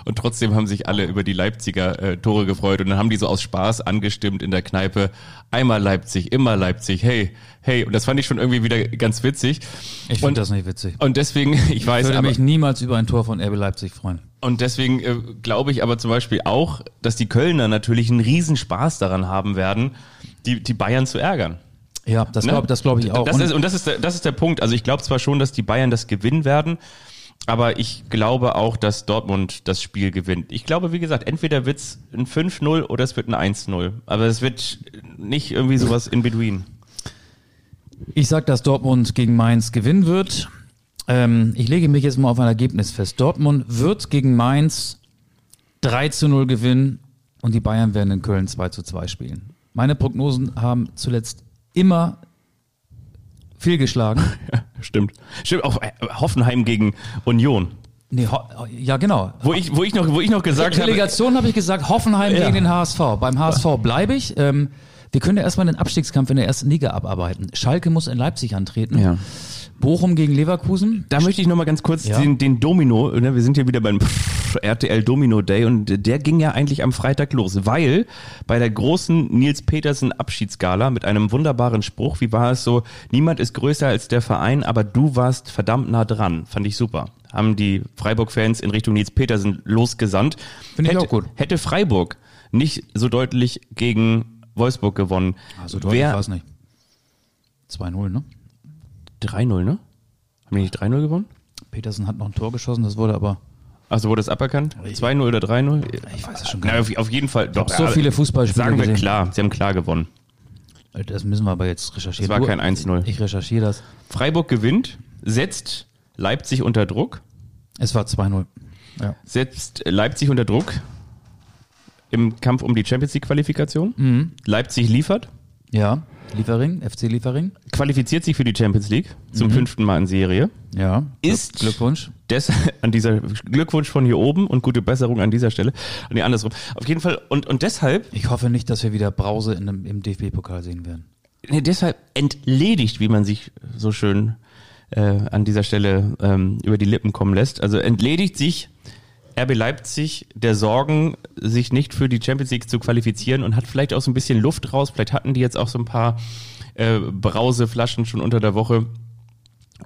Und trotzdem haben sich alle über die Leipziger äh, Tore gefreut und dann haben die so aus Spaß angestimmt in der Kneipe. Einmal Leipzig, immer Leipzig, hey, hey. Und das fand ich schon irgendwie wieder ganz witzig. Ich finde das nicht witzig. und deswegen, ich Ich weiß würde aber, mich niemals über ein Tor von RB Leipzig freuen. und deswegen äh, glaube ich aber zum Beispiel auch, dass die Kölner natürlich einen riesen Spaß daran haben werden, die, die Bayern zu ärgern. Ja, das Ne? glaube das glaub ich auch. Das Und- ist, und das ist, der, das ist der Punkt. Also ich glaube zwar schon, dass die Bayern das gewinnen werden, aber ich glaube auch, dass Dortmund das Spiel gewinnt. Ich glaube, wie gesagt, entweder wird's ein 5-0 oder es wird ein 1-0. Aber es wird nicht irgendwie sowas in between. Ich sag, dass Dortmund gegen Mainz gewinnen wird. Ähm, ich lege mich jetzt mal auf ein Ergebnis fest. Dortmund wird gegen Mainz 3 zu 0 gewinnen und die Bayern werden in Köln 2 zu 2 spielen. Meine Prognosen haben zuletzt immer fehlgeschlagen. Stimmt. Stimmt, auch äh, Hoffenheim gegen Union. Nee, ja, genau. Wo ich, wo ich noch, wo ich noch gesagt habe, Relegation habe ich gesagt, Hoffenheim Ja. gegen den HSV. Beim HSV bleibe ich. Ähm, wir können ja erstmal den Abstiegskampf in der ersten Liga abarbeiten. Schalke muss in Leipzig antreten. Ja. Bochum gegen Leverkusen. Da möchte ich noch mal ganz kurz Ja. den, den Domino, ne, wir sind hier wieder beim RTL Domino Day und der ging ja eigentlich am Freitag los, weil bei der großen Nils Petersen Abschiedsgala mit einem wunderbaren Spruch, wie war es so, niemand ist größer als der Verein, aber du warst verdammt nah dran, fand ich super. Haben die Freiburg-Fans in Richtung Nils Petersen losgesandt. Finde ich Hätte- auch gut. Hätte Freiburg nicht so deutlich gegen Wolfsburg gewonnen, Also deutlich war es nicht. 2-0, ne? 3-0, ne? Haben die nicht 3-0 gewonnen? Petersen hat noch ein Tor geschossen, das wurde aber. Also wurde es aberkannt? 2-0 oder 3-0? Ich weiß es schon gar Na, nicht. auf, auf jeden Fall. Doch, so viele Fußballspiele Sagen wir gesehen. klar, sie haben klar gewonnen. Das müssen wir aber jetzt recherchieren. Es war kein 1-0. Ich recherchiere das. Freiburg gewinnt, setzt Leipzig unter Druck, Es war 2-0. Ja. setzt Leipzig unter Druck im Kampf um die Champions League Qualifikation. Mhm. Leipzig liefert, Ja, Liefering, FC Liefering. qualifiziert sich für die Champions League zum fünften Mal in Serie. Ja. Ist- Glückwunsch. Des, an dieser Glückwunsch von hier oben und gute Besserung an dieser Stelle. Nee, andersrum. Auf jeden Fall und und deshalb Ich hoffe nicht, dass wir wieder Brause in einem, im DFB-Pokal sehen werden. nee, deshalb entledigt, wie man sich so schön äh, an dieser Stelle ähm, über die Lippen kommen lässt. Also entledigt sich RB Leipzig der Sorgen, sich nicht für die Champions League zu qualifizieren und hat vielleicht auch so ein bisschen Luft raus. Vielleicht hatten die jetzt auch so ein paar äh, Brauseflaschen schon unter der Woche.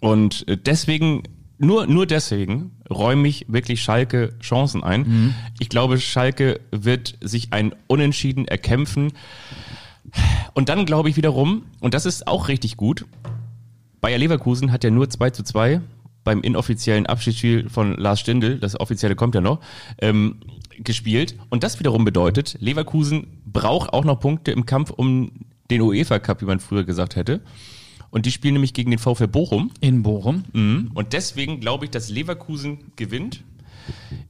Und äh, deswegen, nur, nur deswegen räume ich wirklich Schalke Chancen ein. Ich glaube, Schalke wird sich ein Unentschieden erkämpfen. Und dann glaube ich wiederum, und das ist auch richtig gut, Bayer Leverkusen hat ja nur 2 zu 2 beim inoffiziellen Abschiedsspiel von Lars Stindl, das offizielle kommt ja noch, ähm, gespielt. Und das wiederum bedeutet, Leverkusen braucht auch noch Punkte im Kampf um den UEFA Cup, wie man früher gesagt hätte. Und die spielen nämlich gegen den VfL Bochum. In Bochum. Mhm. Und deswegen glaube ich, dass Leverkusen gewinnt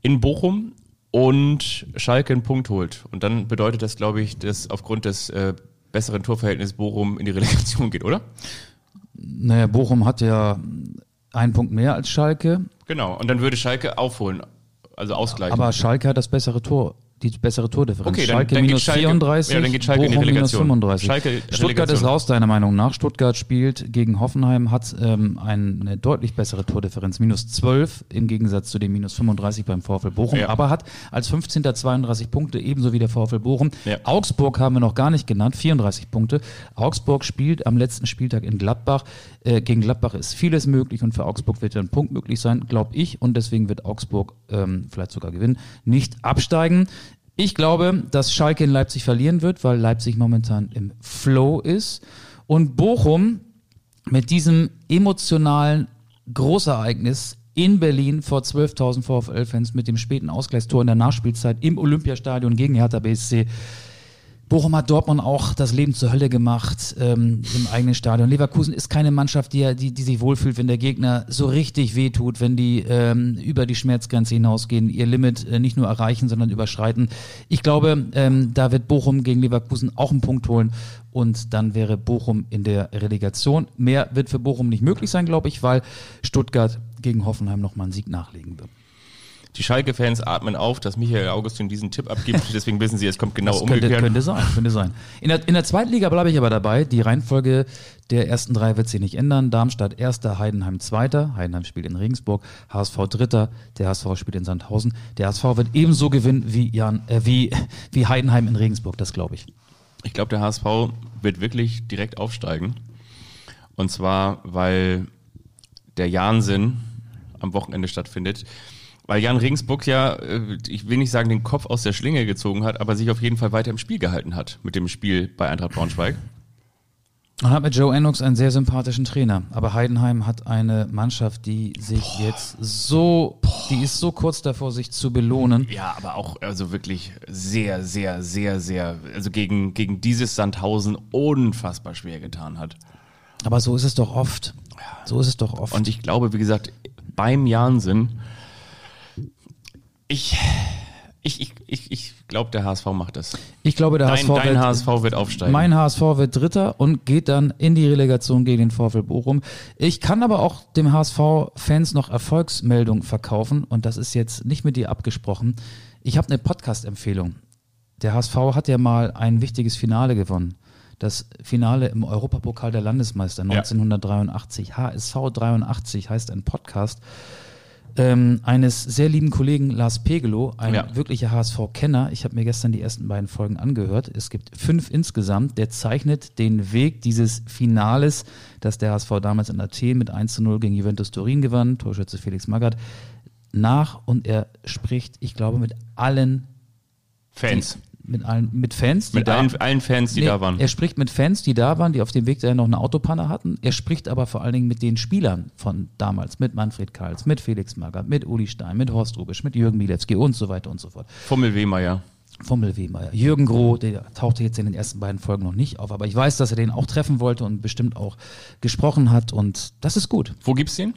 in Bochum und Schalke einen Punkt holt. Und dann bedeutet das, glaube ich, dass aufgrund des äh, besseren Torverhältnisses Bochum in die Relegation geht, oder? Naja, Bochum hat ja einen Punkt mehr als Schalke. Genau. Und dann würde Schalke aufholen, also ausgleichen. Aber Schalke hat das bessere Tor, die bessere Tordifferenz. Okay, dann- Schalke dann minus Schalke- 34, ja, dann geht Schalke in die Bochum minus Relegation. 35. Schalke Stuttgart Relegation. ist raus, deiner Meinung nach. Stuttgart spielt gegen Hoffenheim, hat ähm, eine deutlich bessere Tordifferenz, minus 12 im Gegensatz zu den minus 35 beim VfL Bochum, Ja. aber hat als 15. 32 Punkte, ebenso wie der VfL Bochum. Ja. Augsburg haben wir noch gar nicht genannt, 34 Punkte. Augsburg spielt am letzten Spieltag in Gladbach. Äh, gegen Gladbach ist vieles möglich und für Augsburg wird ein Punkt möglich sein, glaube ich. Und deswegen wird Augsburg ähm, vielleicht sogar gewinnen, nicht absteigen. Ich glaube, dass Schalke in Leipzig verlieren wird, weil Leipzig momentan im Flow ist. Und Bochum mit diesem emotionalen Großereignis in Berlin vor 12.000 VfL-Fans mit dem späten Ausgleichstor in der Nachspielzeit im Olympiastadion gegen Hertha BSC. Bochum hat Dortmund auch das Leben zur Hölle gemacht ähm, im eigenen Stadion. Leverkusen ist keine Mannschaft, die, die, die sich wohlfühlt, wenn der Gegner so richtig wehtut, wenn die ähm, über die Schmerzgrenze hinausgehen, ihr Limit äh, nicht nur erreichen, sondern überschreiten. Ich glaube, ähm, da wird Bochum gegen Leverkusen auch einen Punkt holen und dann wäre Bochum in der Relegation. Mehr wird für Bochum nicht möglich sein, glaube ich, weil Stuttgart gegen Hoffenheim nochmal einen Sieg nachlegen wird. Die Schalke-Fans atmen auf, dass Michael Augustin diesen Tipp abgibt. Deswegen wissen sie, es kommt genau Das könnte, umgekehrt. könnte sein, könnte sein. In der, in der zweiten Liga bleibe ich aber dabei. Die Reihenfolge der ersten drei wird sich nicht ändern. Darmstadt erster, Heidenheim zweiter. Heidenheim spielt in Regensburg. HSV dritter. Der HSV spielt in Sandhausen. Der HSV wird ebenso gewinnen wie, Jan, äh, wie, wie Heidenheim in Regensburg. Das glaube ich. Ich glaube, der HSV wird wirklich direkt aufsteigen. Und zwar, weil der Jahnsinn am Wochenende stattfindet. Weil Jan Regensburg ja, äh, ich will nicht sagen, den Kopf aus der Schlinge gezogen hat, aber sich auf jeden Fall weiter im Spiel gehalten hat mit dem Spiel bei Eintracht Braunschweig. Man hat mit Joe Ennox einen sehr sympathischen Trainer, aber Heidenheim hat eine Mannschaft, die sich jetzt so, die ist so kurz davor, sich zu belohnen. Ja, aber auch also wirklich sehr, sehr, sehr, sehr, also gegen, gegen dieses Sandhausen unfassbar schwer getan hat. Aber so ist es doch oft. So ist es doch oft. Und ich glaube, wie gesagt, beim Jansen, ich, ich, ich, ich, ich glaube, der HSV macht das. ich glaube, der Dein, HSV, dein wird, HSV wird aufsteigen. mein HSV wird Dritter und geht dann in die Relegation gegen den VfL Bochum. Ich kann aber auch dem HSV-Fans noch Erfolgsmeldung verkaufen und das ist jetzt nicht mit dir abgesprochen. Ich habe eine Podcast-Empfehlung. Der HSV hat ja mal ein wichtiges Finale gewonnen. Das Finale im Europapokal der Landesmeister 1983. HSV 83 heißt ein Podcast ähm, eines sehr lieben Kollegen Lars Pegelow, ein Ja. wirklicher HSV-Kenner. Ich habe mir gestern die ersten beiden Folgen angehört. Es gibt fünf insgesamt. Der zeichnet den Weg dieses Finales, das der HSV damals in Athen mit 1 zu 0 gegen Juventus Turin gewann, Torschütze Felix Magath, nach und er spricht, ich glaube, mit allen Fans. Mit allen, mit Fans, die Mit da, allen, allen Fans, die Nee, da waren. Er spricht mit Fans, die da waren, die auf dem Weg dahin noch eine Autopanne hatten. Er spricht aber vor allen Dingen mit den Spielern von damals, mit Manfred Karls, mit Felix Magath, mit Uli Stein, mit Horst Rubisch, mit Jürgen Milewski und so weiter und so fort. Fummel Wehmeier. Fummel Wehmeier. Jürgen Groh, der tauchte jetzt in den ersten beiden Folgen noch nicht auf, aber ich weiß, dass er den auch treffen wollte und bestimmt auch gesprochen hat und das ist gut. Wo gibt's den?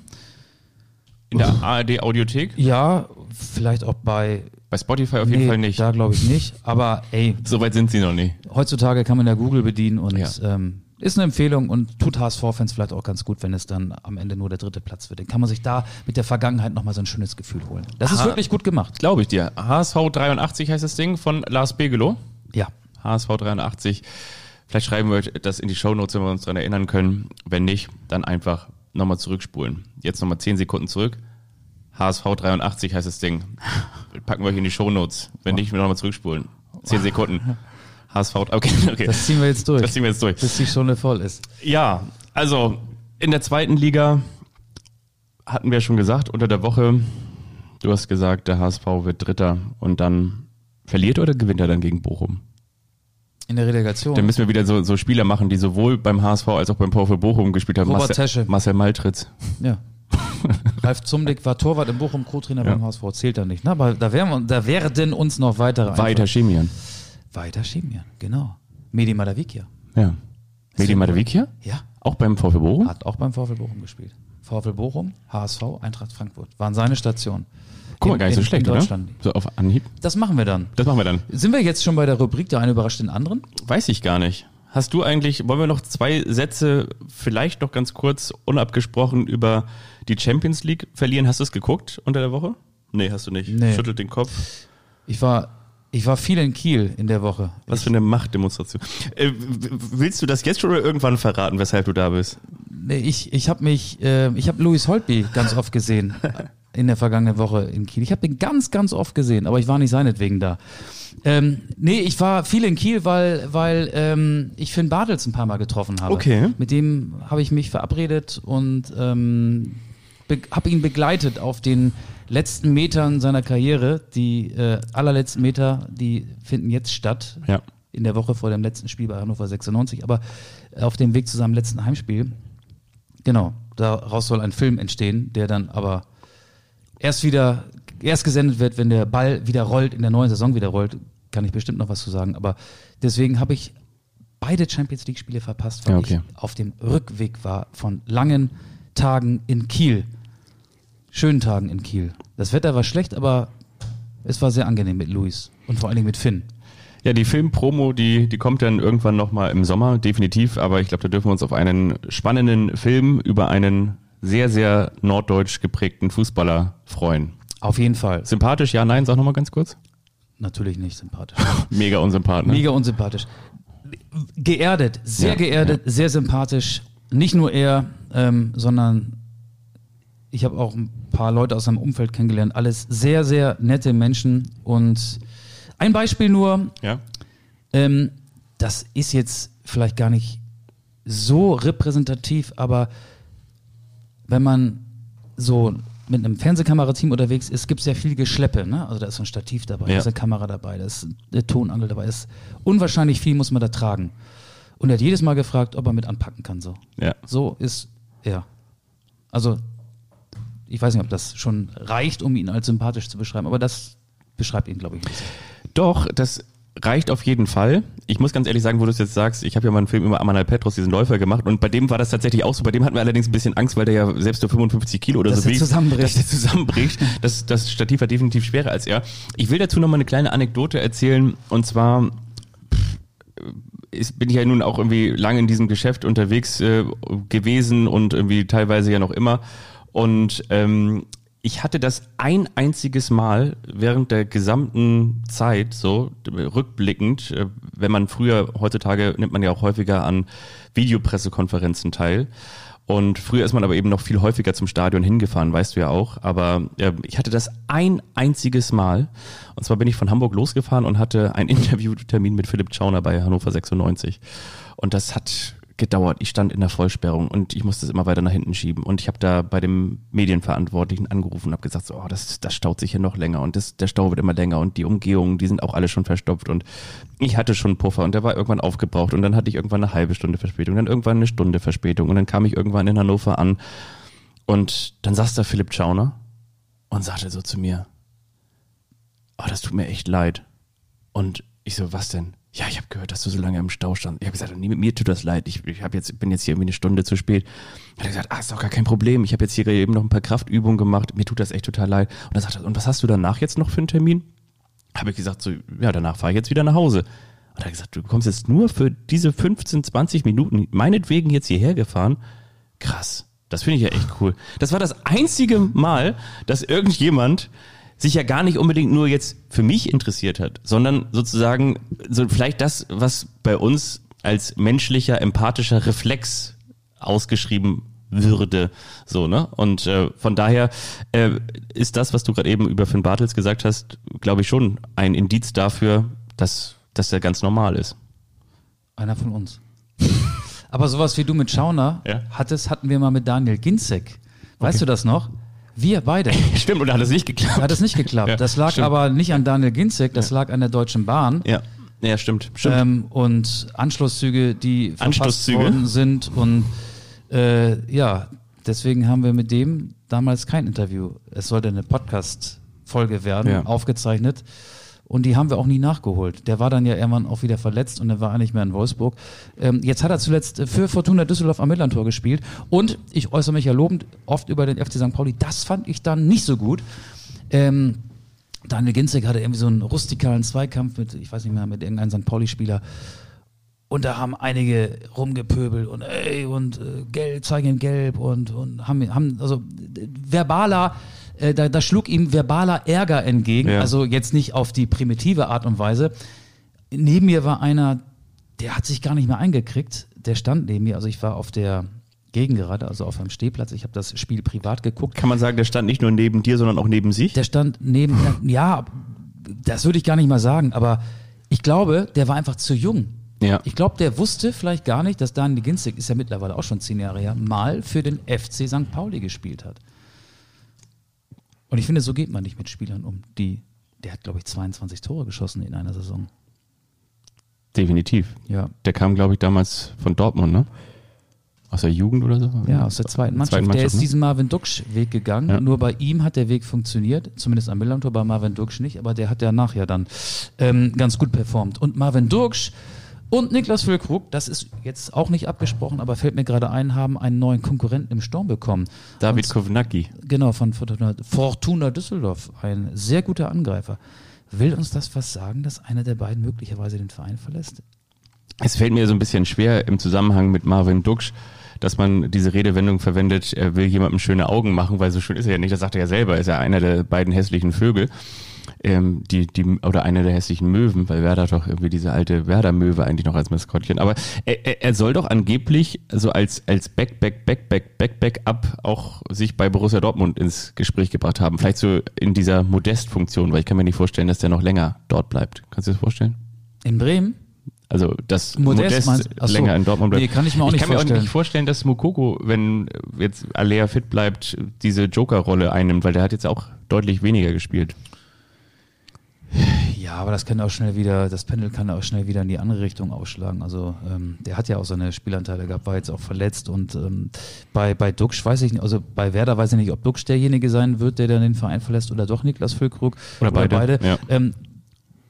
In der ARD Audiothek? Ja, vielleicht auch bei Bei Spotify auf jeden nee, Fall nicht. Da glaube ich nicht, aber ey, Soweit sind sie noch nicht. heutzutage kann man ja Google bedienen und Ja. ähm, ist eine Empfehlung und tut HSV-Fans vielleicht auch ganz gut, wenn es dann am Ende nur der dritte Platz wird. Dann kann man sich da mit der Vergangenheit nochmal so ein schönes Gefühl holen. Das ist Ha- wirklich gut gemacht. Glaube ich dir. HSV 83 heißt das Ding von Lars Begelow. Ja. HSV 83. Vielleicht schreiben wir das in die Shownotes, wenn wir uns daran erinnern können. Wenn nicht, dann einfach nochmal zurückspulen. Jetzt nochmal 10 Sekunden zurück. HSV 83 heißt das Ding. Packen wir euch in die Shownotes. Wenn nicht, wir nochmal zurückspulen. 10 Sekunden. HSV, okay, okay. Das ziehen wir jetzt durch, Das ziehen wir jetzt durch. bis die Stunde voll ist. Ja, also in der zweiten Liga hatten wir schon gesagt, unter der Woche, du hast gesagt, der HSV wird Dritter und dann verliert oder gewinnt er dann gegen Bochum? In der Relegation. Dann müssen wir wieder so, so Spieler machen, die sowohl beim HSV als auch beim VfL Bochum gespielt haben. Robert Marcel, Tesche. Marcel Maltritz. Ja. Ralf Zumdick war Torwart im Bochum, Co-Trainer beim HSV, zählt da nicht. Ne? Aber da, wären, da werden uns noch weitere Weiter Chemian. Weiter Chemian, genau. Medi Madavikia. Ja. Medi ja Madavikia? Ja, Auch beim VfL Bochum? hat auch beim VfL Bochum gespielt. VfL Bochum, HSV, Eintracht Frankfurt. Waren seine Stationen. Guck mal, gar nicht so schlecht, in oder? So auf Anhieb. Das machen wir dann. Das machen wir dann. Sind wir jetzt schon bei der Rubrik Der eine überrascht den anderen? Weiß ich gar nicht. Hast du eigentlich, wollen wir noch zwei Sätze, vielleicht noch ganz kurz, unabgesprochen über die Champions League verlieren? Hast du es geguckt unter der Woche? Nee, hast du nicht. Nee. Schüttelt den Kopf. Ich war, ich war viel in Kiel in der Woche. Was für eine Machtdemonstration. Äh, willst du das jetzt schon oder irgendwann verraten, weshalb du da bist? Nee, ich, ich habe mich, äh, ich habe Louis Holtby ganz oft gesehen in der vergangenen Woche in Kiel. Ich habe den ganz, ganz oft gesehen, aber ich war nicht seinetwegen da. Ähm, nee, ich war viel in Kiel, weil, weil ähm, ich Finn Bartels ein paar Mal getroffen habe. Okay. Mit dem habe ich mich verabredet und ähm, habe ihn begleitet auf den letzten Metern seiner Karriere. Die äh, allerletzten Meter, die finden jetzt statt Ja. in der Woche vor dem letzten Spiel bei Hannover 96, aber auf dem Weg zu seinem letzten Heimspiel. Genau, daraus soll ein Film entstehen, der dann aber erst wieder, erst gesendet wird, wenn der Ball wieder rollt, in der neuen Saison wieder rollt, kann ich bestimmt noch was zu sagen. Aber deswegen habe ich beide Champions League Spiele verpasst, weil Ja, okay. ich auf dem Rückweg war von langen Tagen in Kiel. Schönen Tagen in Kiel. Das Wetter war schlecht, aber es war sehr angenehm mit Luis und vor allen Dingen mit Finn. Ja, die Filmpromo, die, die kommt dann irgendwann nochmal im Sommer, definitiv. Aber ich glaube, da dürfen wir uns auf einen spannenden Film über einen sehr, sehr norddeutsch geprägten Fußballer freuen. Auf jeden Fall. Sympathisch, ja, nein, sag nochmal ganz kurz. Natürlich nicht sympathisch. Mega unsympathisch. Ne? Mega unsympathisch. Geerdet, sehr Ja, geerdet, sehr sympathisch. Nicht nur er, ähm, sondern ich habe auch ein paar Leute aus seinem Umfeld kennengelernt. Alles sehr, sehr nette Menschen. Und ein Beispiel nur, Ja. ähm, das ist jetzt vielleicht gar nicht so repräsentativ, aber wenn man so mit einem Fernsehkamerateam unterwegs ist, gibt es ja viel Geschleppe. Ne? Also da ist so ein Stativ dabei, da Ja. ist eine Kamera dabei, da ist eine Tonangel dabei, da ist unwahrscheinlich viel muss man da tragen. Und er hat jedes Mal gefragt, ob er mit anpacken kann. So, Ja. so ist er. Also ich weiß nicht, ob das schon reicht, um ihn als sympathisch zu beschreiben, aber das beschreibt ihn, glaube ich, nicht. Doch, das reicht auf jeden Fall. Ich muss ganz ehrlich sagen, wo du es jetzt sagst, ich habe ja mal einen Film über Amanal Petros, diesen Läufer gemacht und bei dem war das tatsächlich auch so. Bei dem hatten wir allerdings ein bisschen Angst, weil der ja selbst nur 55 Kilo oder Dass so wiegt, zusammenbricht. dass der zusammenbricht. Das, das Stativ war definitiv schwerer als er. Ich will dazu noch mal eine kleine Anekdote erzählen und zwar ist, bin ich ja nun auch irgendwie lange in diesem Geschäft unterwegs äh, gewesen und irgendwie teilweise ja noch immer. Und ähm, ich hatte das ein einziges Mal während der gesamten Zeit, so rückblickend, äh, wenn man früher, heutzutage nimmt man ja auch häufiger an Videopressekonferenzen teil. Und früher ist man aber eben noch viel häufiger zum Stadion hingefahren, weißt du ja auch. Aber äh, ich hatte das ein einziges Mal. Und zwar bin ich von Hamburg losgefahren und hatte einen Interviewtermin mit Philipp Schauner bei Hannover 96. Und das hat gedauert. Ich stand in der Vollsperrung und ich musste es immer weiter nach hinten schieben. Und ich habe da bei dem Medienverantwortlichen angerufen und habe gesagt, so, oh, das, das staut sich hier noch länger und das, der Stau wird immer länger und die Umgehungen, die sind auch alle schon verstopft. Und ich hatte schon einen Puffer und der war irgendwann aufgebraucht und dann hatte ich irgendwann eine halbe Stunde Verspätung, dann irgendwann eine Stunde Verspätung und dann kam ich irgendwann in Hannover an und dann saß da Philipp Schauner und sagte so zu mir, oh, das tut mir echt leid. Und ich so, was denn? Ja, ich habe gehört, dass du so lange im Stau standst. Ich habe gesagt, nee, mir tut das leid. Ich, ich hab jetzt, bin jetzt hier irgendwie eine Stunde zu spät. Hat er gesagt, ah, ist doch gar kein Problem. Ich habe jetzt hier eben noch ein paar Kraftübungen gemacht. Mir tut das echt total leid. Und dann sagt er, und was hast du danach jetzt noch für einen Termin? Habe ich gesagt, so, ja, danach fahre ich jetzt wieder nach Hause. Und er hat gesagt, du kommst jetzt nur für diese 15, 20 Minuten, meinetwegen jetzt hierher gefahren. Krass. Das finde ich ja echt cool. Das war das einzige Mal, dass irgendjemand sich ja gar nicht unbedingt nur jetzt für mich interessiert hat, sondern sozusagen so vielleicht das, was bei uns als menschlicher, empathischer Reflex ausgeschrieben würde, so ne? Und äh, von daher äh, ist das, was du gerade eben über Finn Bartels gesagt hast, glaube ich schon ein Indiz dafür, dass dass der ganz normal ist. Einer von uns. Aber sowas wie du mit Schauner Ja. hattest, hatten wir mal mit Daniel Ginzek. Weißt du das noch? Wir beide. Stimmt, oder hat es nicht geklappt? hat es nicht geklappt. Ja, das lag stimmt. aber nicht an Daniel Ginzek, das lag an der Deutschen Bahn. Ja. Ja, stimmt. stimmt. Ähm, und Anschlusszüge, die verpasst Anschlusszüge? worden sind. Und äh, ja, deswegen haben wir mit dem damals kein Interview. Es sollte eine Podcast-Folge werden, Ja. aufgezeichnet. Und die haben wir auch nie nachgeholt. Der war dann ja irgendwann auch wieder verletzt und er war nicht mehr in Wolfsburg. Ähm, jetzt hat er zuletzt für Fortuna Düsseldorf am Millantor gespielt. Und ich äußere mich ja lobend oft über den FC St. Pauli. Das fand ich dann nicht so gut. Ähm, Daniel Ginzek hatte irgendwie so einen rustikalen Zweikampf mit, ich weiß nicht mehr, mit irgendeinem St. Pauli-Spieler. Und da haben einige rumgepöbelt und ey, und äh, gelb, zeigen ihm gelb und, und haben, haben also verbaler, äh, da, da schlug ihm verbaler Ärger entgegen, Ja. also jetzt nicht auf die primitive Art und Weise. Neben mir war einer, der hat sich gar nicht mehr eingekriegt, der stand neben mir, also ich war auf der Gegengerade, also auf einem Stehplatz, ich habe das Spiel privat geguckt. Kann man sagen, der stand nicht nur neben dir, sondern auch neben sich? Der stand neben, ja, das würde ich gar nicht mal sagen, aber ich glaube, der war einfach zu jung. Ja. Ich glaube, der wusste vielleicht gar nicht, dass Daniel Ginzig, ist ja mittlerweile auch schon zehn Jahre her, mal für den FC St. Pauli gespielt hat. Und ich finde, so geht man nicht mit Spielern um. Die, der hat, glaube ich, 22 Tore geschossen in einer Saison. Definitiv. Ja. Der kam, glaube ich, damals von Dortmund, ne? Aus der Jugend oder so? Ja, aus der zweiten Mannschaft. der ist ne? diesen Marvin Duksch-Weg gegangen. Ja. Nur bei ihm hat der Weg funktioniert, zumindest am Millantor, bei Marvin Duksch nicht, aber der hat ja nachher dann ähm, ganz gut performt. Und Marvin Duksch und Niklas Füllkrug, das ist jetzt auch nicht abgesprochen, aber fällt mir gerade ein, haben einen neuen Konkurrenten im Sturm bekommen. David Und- Kovnacki. Genau, von Fortuna, Fortuna Düsseldorf. Ein sehr guter Angreifer. Will uns das was sagen, dass einer der beiden möglicherweise den Verein verlässt? Es fällt mir so ein bisschen schwer im Zusammenhang mit Marvin Duksch, dass man diese Redewendung verwendet, er will jemandem schöne Augen machen, weil so schön ist er ja nicht. Das sagt er ja selber, er ist ja einer der beiden hässlichen Vögel. Ähm, die, die, oder einer der hässlichen Möwen, weil Werder doch irgendwie diese alte Werder-Möwe eigentlich noch als Maskottchen. Aber er, er, soll doch angeblich so als, als Back, Back, Back, Back, Back, Back up auch sich bei Borussia Dortmund ins Gespräch gebracht haben. Vielleicht so in dieser Modest-Funktion, weil ich kann mir nicht vorstellen, dass der noch länger dort bleibt. Kannst du dir das vorstellen? In Bremen? Also, dass Modest Modest, so. länger in Dortmund bleibt. Nee, kann ich mir auch nicht kann mir auch vorstellen. nicht vorstellen, dass Mukoko, wenn jetzt Alea fit bleibt, diese Joker-Rolle einnimmt, weil der hat jetzt auch deutlich weniger gespielt. Ja, aber das kann auch schnell wieder, das Pendel kann auch schnell wieder in die andere Richtung ausschlagen. Also ähm, der hat ja auch seine Spielanteile gehabt, war jetzt auch verletzt und ähm, bei, bei Duxch weiß ich nicht, also bei Werder weiß ich nicht, ob Duxch derjenige sein wird, der dann den Verein verlässt oder doch Niklas Füllkrug. Oder beide, ja. Ähm,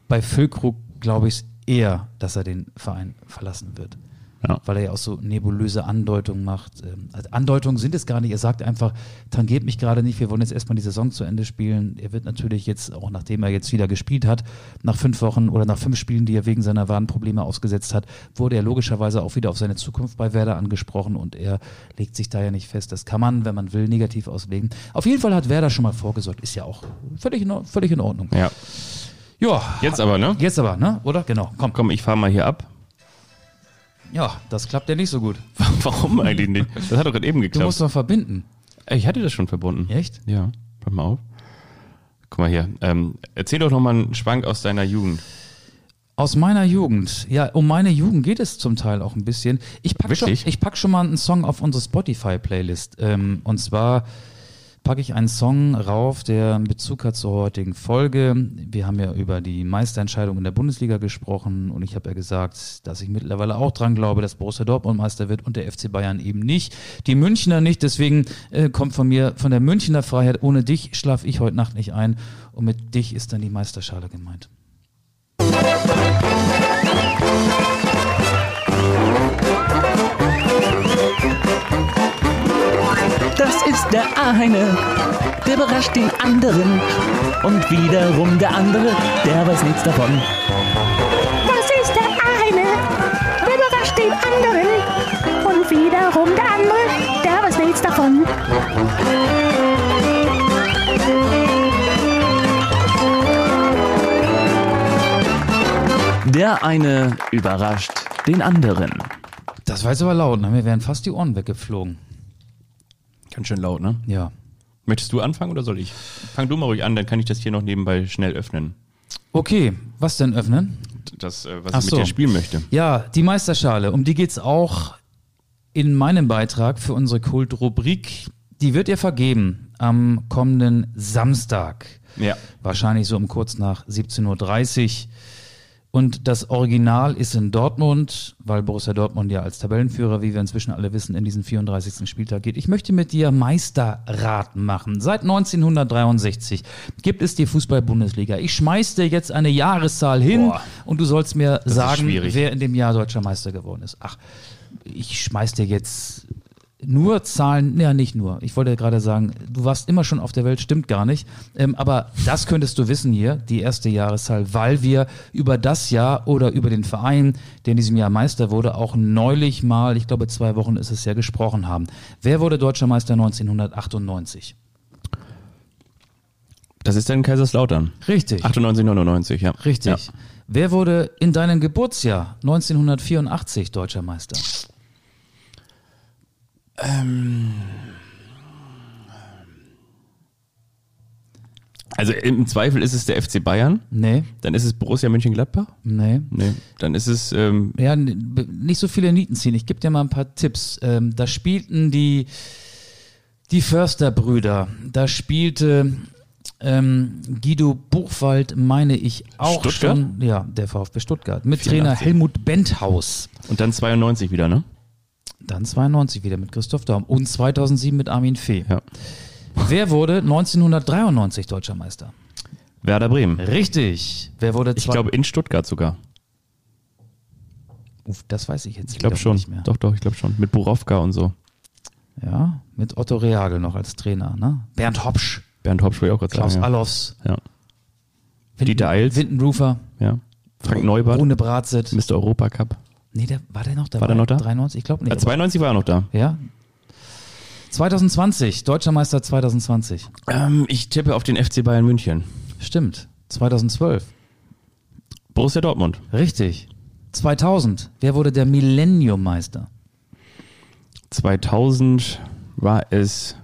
bei Füllkrug glaube ich eher, dass er den Verein verlassen wird. Ja. Weil er ja auch so nebulöse Andeutungen macht. Ähm, Also Andeutungen sind es gar nicht. Er sagt einfach, tangiert mich gerade nicht, wir wollen jetzt erstmal die Saison zu Ende spielen. Er wird natürlich jetzt, auch nachdem er jetzt wieder gespielt hat, nach fünf Wochen oder nach fünf Spielen, die er wegen seiner Wadenprobleme ausgesetzt hat, wurde er logischerweise auch wieder auf seine Zukunft bei Werder angesprochen und er legt sich da ja nicht fest. Das kann man, wenn man will, negativ auslegen. Auf jeden Fall hat Werder schon mal vorgesorgt. Ist ja auch völlig in, völlig in Ordnung. Ja. Ja, Jetzt aber, ne? jetzt aber, ne? Oder? Genau. Komm. Komm, ich fahre mal hier ab. Ja, das klappt ja nicht so gut. Warum eigentlich nicht? Das hat doch gerade eben Du geklappt. musst doch verbinden. ich hatte das schon verbunden. Echt? Ja. Pass mal auf. Guck mal hier. Ähm, erzähl doch noch mal einen Schwank aus deiner Jugend. Aus meiner Jugend. Ja, um meine Jugend geht es zum Teil auch ein bisschen. Ich pack, schon, ich pack schon mal einen Song auf unsere Spotify-Playlist. Ähm, und zwar packe ich einen Song rauf, der Bezug hat zur heutigen Folge. Wir haben ja über die Meisterentscheidung in der Bundesliga gesprochen und ich habe ja gesagt, dass ich mittlerweile auch dran glaube, dass Borussia Dortmund Meister wird und der FC Bayern eben nicht. Die Münchner nicht, deswegen äh, kommt von mir, von der Münchner Freiheit, ohne dich schlafe ich heute Nacht nicht ein und mit dich ist dann die Meisterschale gemeint. Das ist der eine, der überrascht den anderen. Und wiederum der andere, der weiß nichts davon. Das ist der eine, der überrascht den anderen. Und wiederum der andere, der weiß nichts davon. Der eine überrascht den anderen. Das war jetzt aber laut, ne? mir wären fast die Ohren weggeflogen. Ganz schön laut, ne? Ja. Möchtest du anfangen oder soll ich? Fang du mal ruhig an, dann kann ich das hier noch nebenbei schnell öffnen. Okay, was denn öffnen? Das, äh, was Ach ich mit so. dir spielen möchte. Ja, die Meisterschale, um die geht's auch in meinem Beitrag für unsere Kultrubrik. Die wird ihr vergeben am kommenden Samstag. Ja. Wahrscheinlich so um kurz nach 17.30 Uhr. Und das Original ist in Dortmund, weil Borussia Dortmund ja als Tabellenführer, wie wir inzwischen alle wissen, in diesen 34. Spieltag geht. Ich möchte mit dir Meisterrat machen. Seit 1963 gibt es die Fußball-Bundesliga. Ich schmeiß dir jetzt eine Jahreszahl hin Boah. und du sollst mir sagen, wer in dem Jahr deutscher Meister geworden ist. Ach, ich schmeiß dir jetzt nur Zahlen, ja nicht nur. Ich wollte gerade sagen, du warst immer schon auf der Welt, stimmt gar nicht. Ähm, aber das könntest du wissen hier, die erste Jahreszahl, weil wir über das Jahr oder über den Verein, der in diesem Jahr Meister wurde, auch neulich mal, ich glaube zwei Wochen ist es ja, gesprochen haben. Wer wurde deutscher Meister 1998? Das ist dann Kaiserslautern. Richtig. 98, 99, ja. Richtig. Ja. Wer wurde in deinem Geburtsjahr 1984 deutscher Meister? Also im Zweifel ist es der FC Bayern, Nee, dann ist es Borussia Mönchengladbach. nee. Nee, dann ist es ähm, Ja, nicht so viele Nieten ziehen. Ich gebe dir mal ein paar Tipps. Ähm, da spielten die, die Försterbrüder. Da spielte ähm, Guido Buchwald, meine ich, auch Stuttgart? schon. Ja, der VfB Stuttgart. Mit 84. Trainer Helmut Benthaus. und dann 92 wieder, ne? Dann 92 wieder mit Christoph Daum. Und 2007 mit Armin Fee. Ja. Wer wurde 1993 deutscher Meister? Werder Bremen. Richtig. Wer wurde Ich glaube in Stuttgart sogar. Uff, das weiß ich jetzt Ich glaube schon. nicht mehr. Doch, doch, ich glaube schon. Mit Borowka und so. Ja, mit Otto Reagel noch als Trainer. Ne? Bernd Hopsch. Bernd Hopsch will ich auch gerade Klaus sagen. Allofs, Ja. ja. Dieter Eils. Windenrufer, Ja. Frank Neubert. Rune Bratzett. Mr. Europacup. Nee, der, war der noch dabei? War der noch da? 93? Ich glaube nicht. Ja, 92 war er noch da. ja. 2020, Deutscher Meister 2020. Ähm, ich tippe auf den FC Bayern München. Stimmt. 2012. Borussia Dortmund. Richtig. 2000. Wer wurde der Millennium-Meister? 2000 war es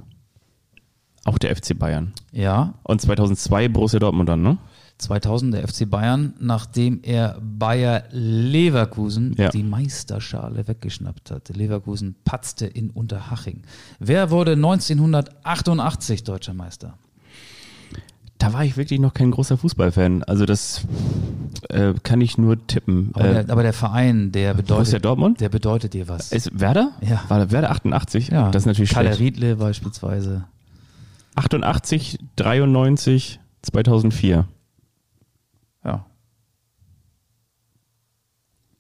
auch der FC Bayern. Ja. Und 2002 Borussia Dortmund dann, ne? 2000 der FC Bayern, nachdem er Bayer Leverkusen Ja. die Meisterschale weggeschnappt hat. Leverkusen patzte in Unterhaching. Wer wurde 1988 deutscher Meister? Da war ich wirklich noch kein großer Fußballfan. Also das äh, kann ich nur tippen. Aber, Äh, der, aber der Verein, der bedeutet, Borussia Dortmund? der bedeutet dir was. ist Werder? Ja. War Werder 88? ja, Das ist natürlich Kalle schlecht. Riedle beispielsweise. 88, 93, 2004.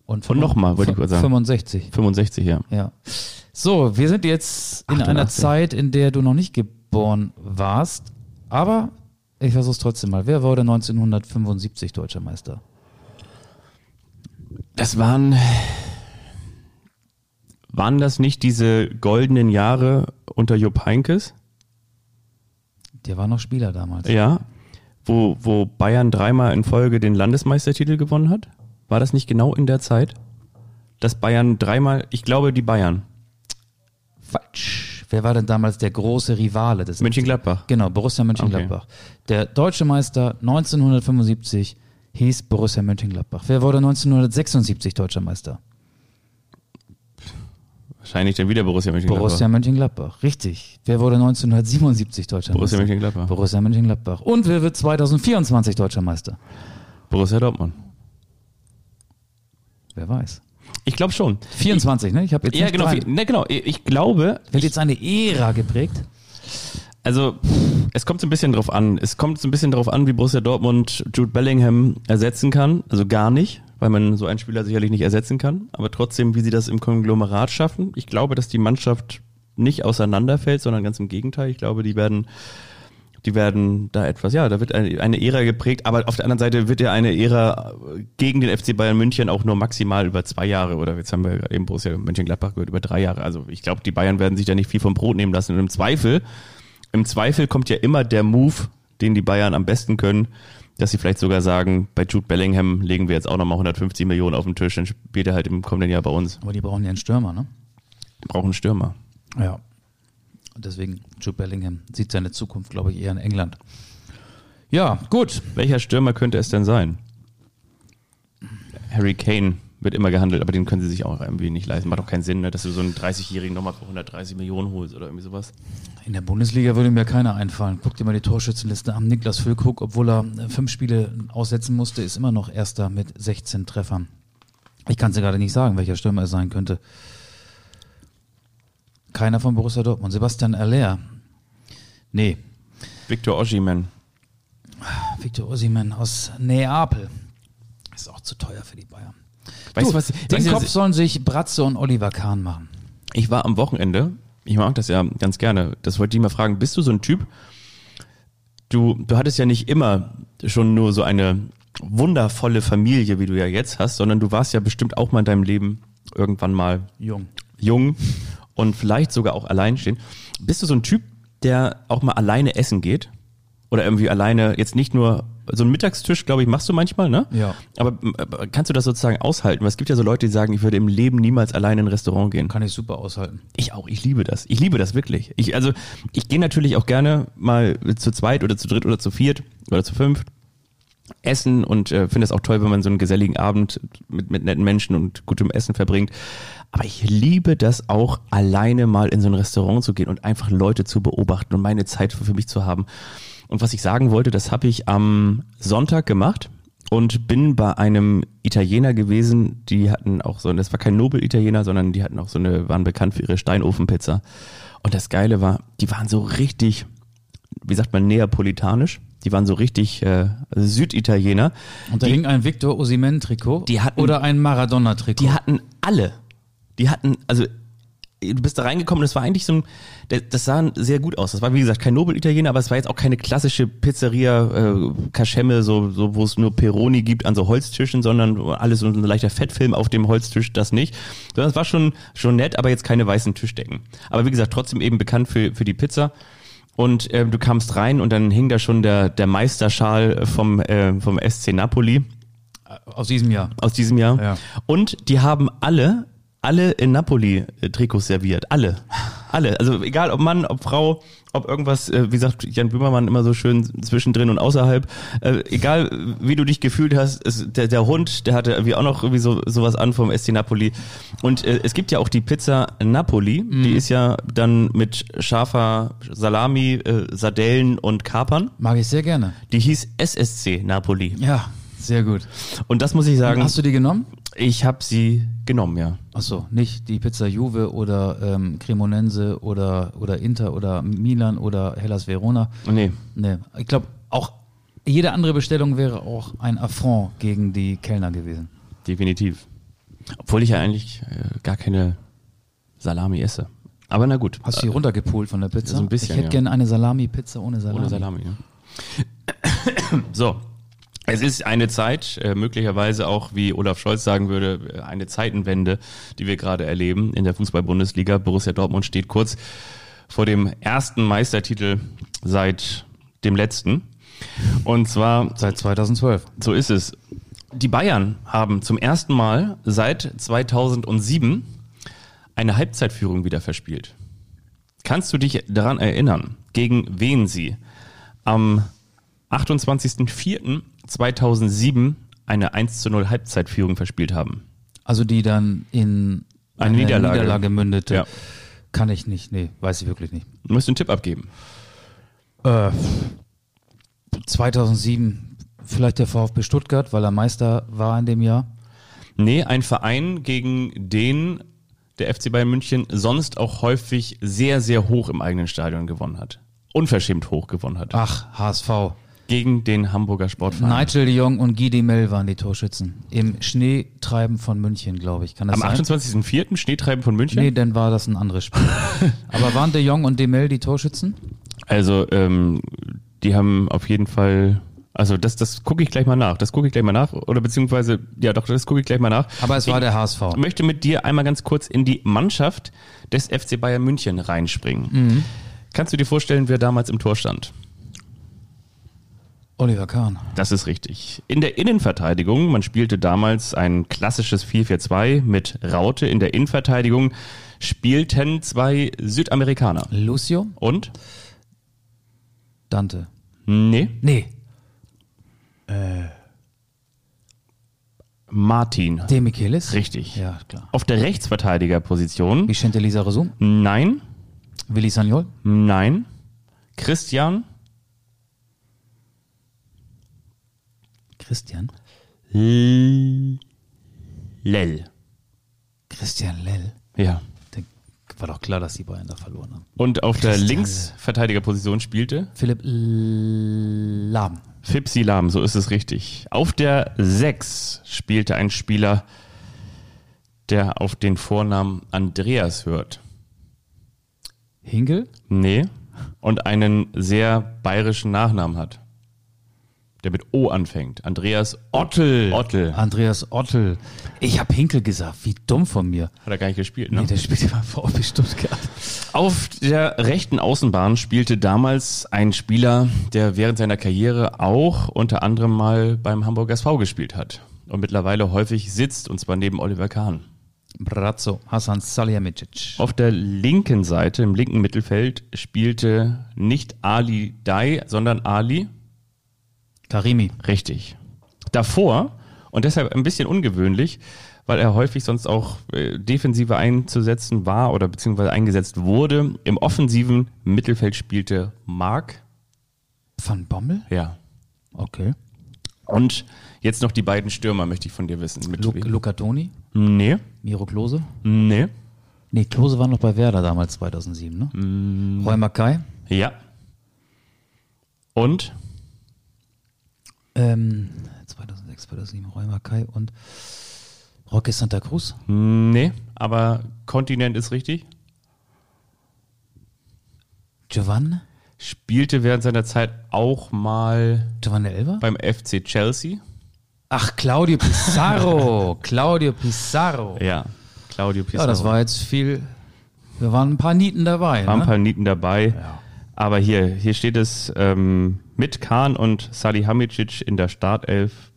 Und, Und nochmal, wollte ich kurz sagen. 65. 65, ja. Ja. So, wir sind jetzt in einer 88. Zeit, in der du noch nicht geboren warst, aber ich versuch's trotzdem mal. Wer wurde 1975 deutscher Meister? Das waren, waren das nicht diese goldenen Jahre unter Jupp Heynckes? Der war noch Spieler damals. Ja. Wo, wo Bayern dreimal in Folge den Landesmeistertitel gewonnen hat? War das nicht genau in der Zeit? Dass Bayern dreimal, ich glaube, die Bayern. Falsch. Wer war denn damals der große Rivale des Mönchengladbach. Genau, Borussia Mönchengladbach. Der deutsche Meister 1975 hieß Borussia Mönchengladbach. Wer wurde 1976 deutscher Meister? Wahrscheinlich dann wieder Borussia Mönchengladbach. Borussia Mönchengladbach. Richtig. Wer wurde 1977 deutscher Borussia Meister? Mönchengladbach. Borussia Mönchengladbach. Und wer wird 2024 deutscher Meister? Borussia Dortmund. Wer weiß. Ich glaube schon. 24, ne? Ich habe jetzt Ja, genau. drei. Ne, genau. Ich glaube, Wird jetzt eine Ära geprägt? Also, es kommt so ein bisschen drauf an. Es kommt so ein bisschen drauf an, wie Borussia Dortmund Jude Bellingham ersetzen kann. Also gar nicht, weil man so einen Spieler sicherlich nicht ersetzen kann. Aber trotzdem, wie sie das im Konglomerat schaffen. Ich glaube, dass die Mannschaft nicht auseinanderfällt, sondern ganz im Gegenteil. Ich glaube, die werden, die werden da etwas, ja, da wird eine, eine Ära geprägt. Aber auf der anderen Seite wird ja eine Ära gegen den FC Bayern München auch nur maximal über zwei Jahre oder jetzt haben wir gerade eben Borussia Mönchengladbach gehört, über drei Jahre. Also ich glaube, die Bayern werden sich da nicht viel vom Brot nehmen lassen. Und im Zweifel im Zweifel kommt ja immer der Move, den die Bayern am besten können, dass sie vielleicht sogar sagen, bei Jude Bellingham legen wir jetzt auch nochmal 150 Millionen auf den Tisch, dann spielt er halt im kommenden Jahr bei uns. Aber die brauchen ja einen Stürmer, ne? Wir brauchen einen Stürmer. Ja. Und deswegen, Jude Bellingham sieht seine Zukunft, glaube ich, eher in England. Ja, gut. Welcher Stürmer könnte es denn sein? Harry Kane wird immer gehandelt, aber den können sie sich auch irgendwie nicht leisten. Macht doch keinen Sinn, ne, dass du so einen 30-Jährigen nochmal für 130 Millionen holst oder irgendwie sowas. In der Bundesliga würde mir keiner einfallen. Guck dir mal die Torschützenliste an. Niklas Füllkrug, obwohl er äh, fünf Spiele aussetzen musste, ist immer noch Erster mit 16 Treffern. Ich kann es dir gerade nicht sagen, welcher Stürmer es sein könnte. Keiner von Borussia Dortmund. Sebastian Aller. Nee. Victor Osimhen. Victor Osimhen aus Neapel. Ist auch zu teuer für die Bayern. Weißt du, was? Den Kopf was- sollen sich Bratze und Oliver Kahn machen. Ich war am Wochenende, ich mag das ja ganz gerne, das wollte ich mal fragen, bist du so ein Typ, du, du hattest ja nicht immer schon nur so eine wundervolle Familie, wie du ja jetzt hast, sondern du warst ja bestimmt auch mal in deinem Leben irgendwann mal Jung. jung und vielleicht sogar auch alleinstehend. Bist du so ein Typ, der auch mal alleine essen geht? Oder irgendwie alleine, jetzt nicht nur, so einen Mittagstisch, glaube ich, machst du manchmal, ne? Ja. Aber, aber kannst du das sozusagen aushalten? Weil es gibt ja so Leute, die sagen, ich würde im Leben niemals alleine in ein Restaurant gehen. Kann ich super aushalten. Ich auch, ich liebe das. Ich liebe das wirklich. Ich, also, ich gehe natürlich auch gerne mal zu zweit oder zu dritt oder zu viert oder zu fünft essen und äh, finde es auch toll, wenn man so einen geselligen Abend mit, mit netten Menschen und gutem Essen verbringt. Aber ich liebe das auch, alleine mal in so ein Restaurant zu gehen und einfach Leute zu beobachten und meine Zeit für, mich zu haben. Und was ich sagen wollte, das habe ich am Sonntag gemacht und bin bei einem Italiener gewesen, die hatten auch so, das war kein Nobel-Italiener, sondern die hatten auch so eine, waren bekannt für ihre Steinofenpizza. Und das Geile war, die waren so richtig, wie sagt man, neapolitanisch. Die waren so richtig äh, Süditaliener. Und da Die- hing ein Victor Osimhen Trikot Die hatten- oder ein Maradona Trikot. Die hatten alle. Die hatten, also du bist da reingekommen, das war eigentlich so ein, das, sah sehr gut aus. Das war wie gesagt kein Nobel-Italiener, aber es war jetzt auch keine klassische Pizzeria, äh, Kaschemme, so, so wo es nur Peroni gibt an so Holztischen, sondern alles so ein leichter Fettfilm auf dem Holztisch, das nicht. Sondern es war schon, schon nett, aber jetzt keine weißen Tischdecken. Aber wie gesagt, trotzdem eben bekannt für, für die Pizza. Und äh, du kamst rein und dann hing da schon der, der Meisterschal vom, äh, vom SC Napoli aus diesem Jahr. aus diesem Jahr. Ja. Und die haben alle, alle in Napoli äh, Trikots serviert. Alle. Alle. Also egal ob Mann, ob Frau, ob irgendwas, äh, wie sagt Jan Böhmermann immer so schön zwischendrin und außerhalb. Äh, egal wie du dich gefühlt hast, der, der Hund, der hatte irgendwie auch noch irgendwie so sowas an vom SC Napoli. Und äh, es gibt ja auch die Pizza Napoli, die ist ja dann mit scharfer Salami, äh, Sardellen und Kapern. Mag ich sehr gerne. Die hieß SSC Napoli. Ja, sehr gut. Und das muss ich sagen. Hast du die genommen? Ich habe sie genommen, ja. Achso, nicht die Pizza Juve oder ähm, Cremonense oder, oder Inter oder Milan oder Hellas Verona. Nee. Nee, ich glaube, auch jede andere Bestellung wäre auch ein Affront gegen die Kellner gewesen. Definitiv. Obwohl ich ja eigentlich äh, gar keine Salami esse. Aber na gut. Hast du die runtergepult von der Pizza? so ein bisschen, ich hätte ja. gerne eine Salami-Pizza ohne Salami. Ohne Salami, ja. So. Es ist eine Zeit, äh, möglicherweise auch, wie Olaf Scholz sagen würde, äh, eine Zeitenwende, die wir gerade erleben in der Fußball-Bundesliga. Borussia Dortmund steht kurz vor dem ersten Meistertitel seit dem letzten. Und zwar Seit 2012. So ist es. Die Bayern haben zum ersten Mal seit 2007 eine Halbzeitführung wieder verspielt. Kannst du dich daran erinnern, gegen wen sie am 28.04.2007 eine 1 zu 0 Halbzeitführung verspielt haben? Also die dann in Eine Niederlage. mündete. Ja. Kann ich nicht, nee, weiß ich wirklich nicht. Du musst einen Tipp abgeben. Äh, 2007 vielleicht der VfB Stuttgart, weil er Meister war in dem Jahr. Nee, ein Verein, gegen den der FC Bayern München sonst auch häufig sehr, sehr hoch im eigenen Stadion gewonnen hat. Unverschämt hoch gewonnen hat. Ach, HSV. Gegen den Hamburger Sportverein. Nigel de Jong und Guy Demel waren die Torschützen. Im Schneetreiben von München, glaube ich. Kann das Am sein? 28.04. Schneetreiben von München? Nee, dann war das ein anderes Spiel. Aber waren de Jong und Demel die Torschützen? Also, ähm, die haben auf jeden Fall, also das, das gucke ich gleich mal nach. Das gucke ich gleich mal nach. Oder beziehungsweise, ja doch, das gucke ich gleich mal nach. Aber es war der HSV. Ich möchte mit dir einmal ganz kurz in die Mannschaft des FC Bayern München reinspringen. Mhm. Kannst du dir vorstellen, wer damals im Tor stand? Oliver Kahn. Das ist richtig. In der Innenverteidigung, man spielte damals ein klassisches 4-4-2 mit Raute in der Innenverteidigung, spielten zwei Südamerikaner. Lucio? Und? Dante. Nee. Nee. Martin. De Michelis? Richtig. Ja, klar. Auf der Rechtsverteidigerposition. Vicente Lizarazu? Nein. Willi Sagnol? Nein. Christian. Christian? Lell. Christian Lell. Ja. Der- War doch klar, dass die Bayern da verloren haben. Und auf der Christian Linksverteidigerposition spielte Philipp Lahm. Fipsi Lahm, so ist es richtig. Auf der 6 spielte ein Spieler, der auf den Vornamen Andreas hört. Hinkel? Nee. Und einen sehr bayerischen Nachnamen hat. Der mit O anfängt. Andreas Ottel. Ottel. Andreas Ottel. Ich habe Hinkel gesagt. Wie dumm von mir. Hat er gar nicht gespielt, ne? Nee, der spielt immer VfB Stuttgart. Auf der rechten Außenbahn spielte damals ein Spieler, der während seiner Karriere auch unter anderem mal beim Hamburg SV gespielt hat und mittlerweile häufig sitzt, und zwar neben Oliver Kahn. Brazzo. Hasan Salihamidzic. Auf der linken Seite, im linken Mittelfeld, spielte nicht Ali Dai, sondern Ali Karimi. Richtig. Davor, und deshalb ein bisschen ungewöhnlich, weil er häufig sonst auch äh, defensiver einzusetzen war oder beziehungsweise eingesetzt wurde, im offensiven Mittelfeld spielte Mark. Van Bommel? Ja. Okay. Und jetzt noch die beiden Stürmer möchte ich von dir wissen. Mit Lu wem? Luca Toni? nee, Miro Klose? nee, Nee, Klose war noch bei Werder damals 2007, ne? Mm. Roy Mackay? ja. Und? Ähm, 2006, 2007 Roy Mackay und Roque Santa Cruz? Nee, aber Kontinent ist richtig. Giovanni? Spielte während seiner Zeit auch mal Giovanni Elber? beim FC Chelsea. Ach, Claudio Pizarro. Claudio Pizarro. Ja, Claudio Pizarro. Ja, das war jetzt viel. Wir waren ein paar Nieten dabei. War ein Ne? paar Nieten dabei. Ja. Aber hier, hier steht es ähm, mit Kahn und Salihamidzic in der Startelf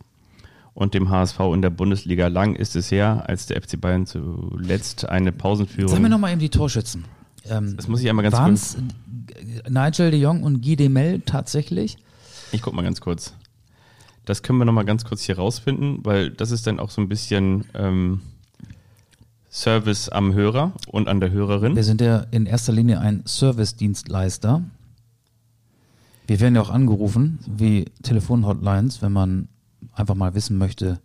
und dem HSV in der Bundesliga. Lang ist es her, als der FC Bayern zuletzt eine Pausenführung. Sag mir nochmal eben die Torschützen. Ähm, das muss ich einmal ganz waren's Nigel de Jong und Guy Demel tatsächlich? Ich guck mal ganz kurz. Das können wir noch mal ganz kurz hier rausfinden, weil das ist dann auch so ein bisschen ähm, Service am Hörer und an der Hörerin. Wir sind ja in erster Linie ein Service-Dienstleister. Wir werden ja auch angerufen, wie Telefonhotlines, wenn man einfach mal wissen möchte,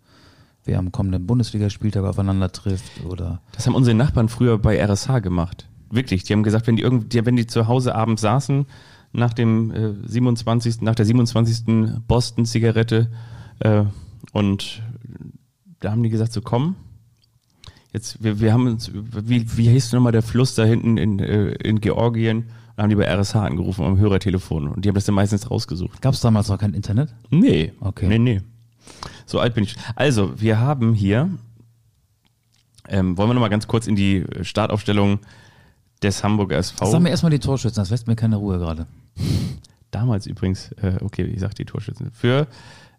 wer am kommenden Bundesligaspieltag aufeinander trifft oder Das haben unsere Nachbarn früher bei RSH gemacht. Wirklich, die haben gesagt, wenn die irgendwie, wenn die zu Hause abends saßen, nach dem äh, 27., nach der 27. Boston-Zigarette äh, und da haben die gesagt, so komm, jetzt, wir, wir haben uns, wie, wie hieß nochmal der Fluss da hinten in, äh, in Georgien? Da haben die bei RSH angerufen am Hörertelefon und die haben das dann meistens rausgesucht. gab es damals noch kein Internet? Nee. Okay. Nee, nee. So alt bin ich. Also, wir haben hier, ähm, wollen wir nochmal ganz kurz in die Startaufstellung des Hamburger SV. Sag mir erstmal die Torschützen, das lässt mir keine Ruhe gerade. Damals übrigens, äh, okay, ich sag die Torschützen. Für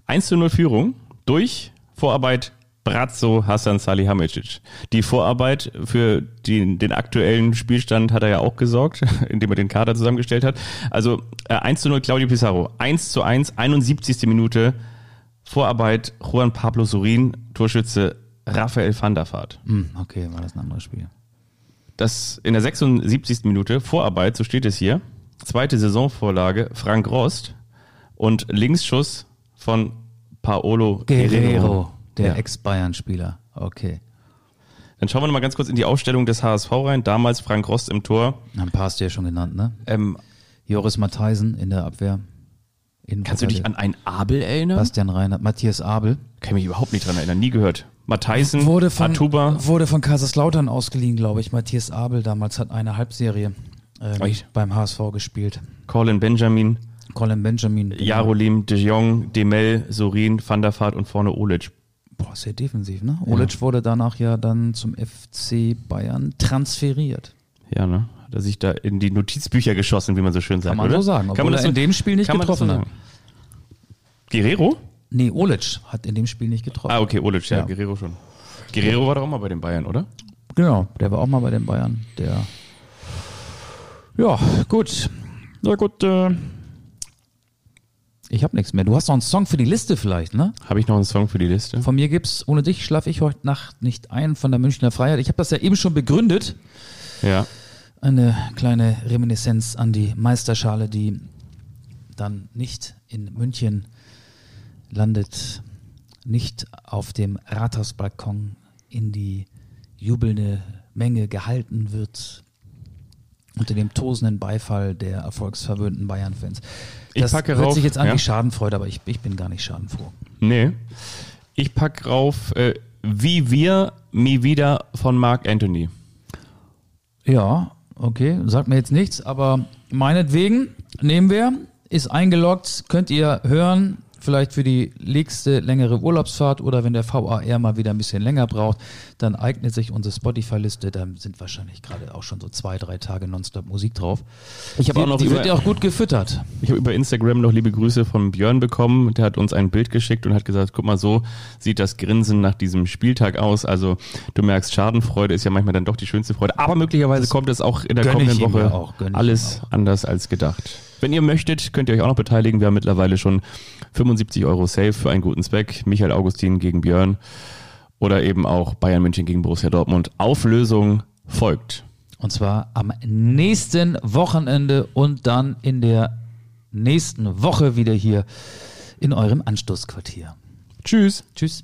1 zu 0 Führung durch Vorarbeit Brazzo Hassan Salihamidzic. Die Vorarbeit für die, den aktuellen Spielstand hat er ja auch gesorgt, indem er den Kader zusammengestellt hat. Also äh, 1 zu 0 Claudio Pizarro, 1 zu 1, 71. Minute. Vorarbeit Juan Pablo Surin, Torschütze Raphael van der Vaart. Hm, okay, war das ein anderes Spiel. Das in der 76. Minute Vorarbeit, so steht es hier. Zweite Saisonvorlage Frank Rost und Linksschuss von Paolo Guerrero. Guerrero, der Ja. Ex-Bayern-Spieler. Okay. Dann schauen wir noch mal ganz kurz in die Aufstellung des HSV rein. Damals Frank Rost im Tor. Ein paar hast du ja schon genannt, ne? Ähm, Joris Matheisen in der Abwehr. kannst du dich an einen Abel erinnern? Bastian Reinhardt, Matthias Abel. Kann ich mich überhaupt nicht dran erinnern. Nie gehört. Matheisen, Wurde von, Atuba. wurde von Kaiserslautern ausgeliehen, glaube ich. Matthias Abel damals hat eine Halbserie ähm, beim HSV gespielt. Colin Benjamin, Colin Benjamin. genau. Jarolim, De Jong, Demel, Sorin, Van der Vaart und vorne Olic. Boah, sehr defensiv, ne? Olic wurde danach ja dann zum FC Bayern transferiert. Ja, ne? Hat er sich da in die Notizbücher geschossen, wie man so schön sagt, Kann man oder? so sagen, Kann man das in dem Spiel nicht getroffen hat. sagen? Guerrero? Nee, Olic hat in dem Spiel nicht getroffen. Ah, okay, Olic, ja, Ja. Guerrero schon. Guerrero war doch auch mal bei den Bayern, oder? Genau, der war auch mal bei den Bayern. Der. Ja, gut. Na gut, äh, Ich habe nichts mehr. Du hast noch einen Song für die Liste vielleicht, ne? Habe ich noch einen Song für die Liste? Von mir gibt's ohne dich schlafe ich heute Nacht nicht ein von der Münchner Freiheit. Ich habe das ja eben schon begründet. Ja. Eine kleine Reminiszenz an die Meisterschale, die dann nicht in München landet, nicht auf dem Rathausbalkon in die jubelnde Menge gehalten wird, unter dem tosenden Beifall der erfolgsverwöhnten Bayern-Fans. Ich Das packe hört rauf, sich jetzt an ja. wie Schadenfreude, aber ich, ich bin gar nicht schadenfroh. Nee. Ich pack rauf äh, Wie wir, nie wieder von Mark Anthony. Ja, okay, sagt mir jetzt nichts, aber meinetwegen nehmen wir, ist eingeloggt, könnt ihr hören, vielleicht für die nächste längere Urlaubsfahrt oder wenn der VAR mal wieder ein bisschen länger braucht, dann eignet sich unsere Spotify-Liste, da sind wahrscheinlich gerade auch schon so zwei, drei Tage nonstop Musik drauf. Ich habe Die, auch noch die über, wird ja auch gut gefüttert. ich habe über Instagram noch liebe Grüße von Björn bekommen. Der hat uns ein Bild geschickt und hat gesagt, guck mal, so sieht das Grinsen nach diesem Spieltag aus. Also du merkst, Schadenfreude ist ja manchmal dann doch die schönste Freude. Aber möglicherweise kommt es auch in der kommenden Woche auch, alles anders als gedacht. Wenn ihr möchtet, könnt ihr euch auch noch beteiligen. Wir haben mittlerweile schon 75 Euro Safe für einen guten Zweck. Michael Augustin gegen Björn oder eben auch Bayern München gegen Borussia Dortmund. Auflösung folgt. Und zwar am nächsten Wochenende und dann in der nächsten Woche wieder hier in eurem Anstoßquartier. Tschüss. Tschüss.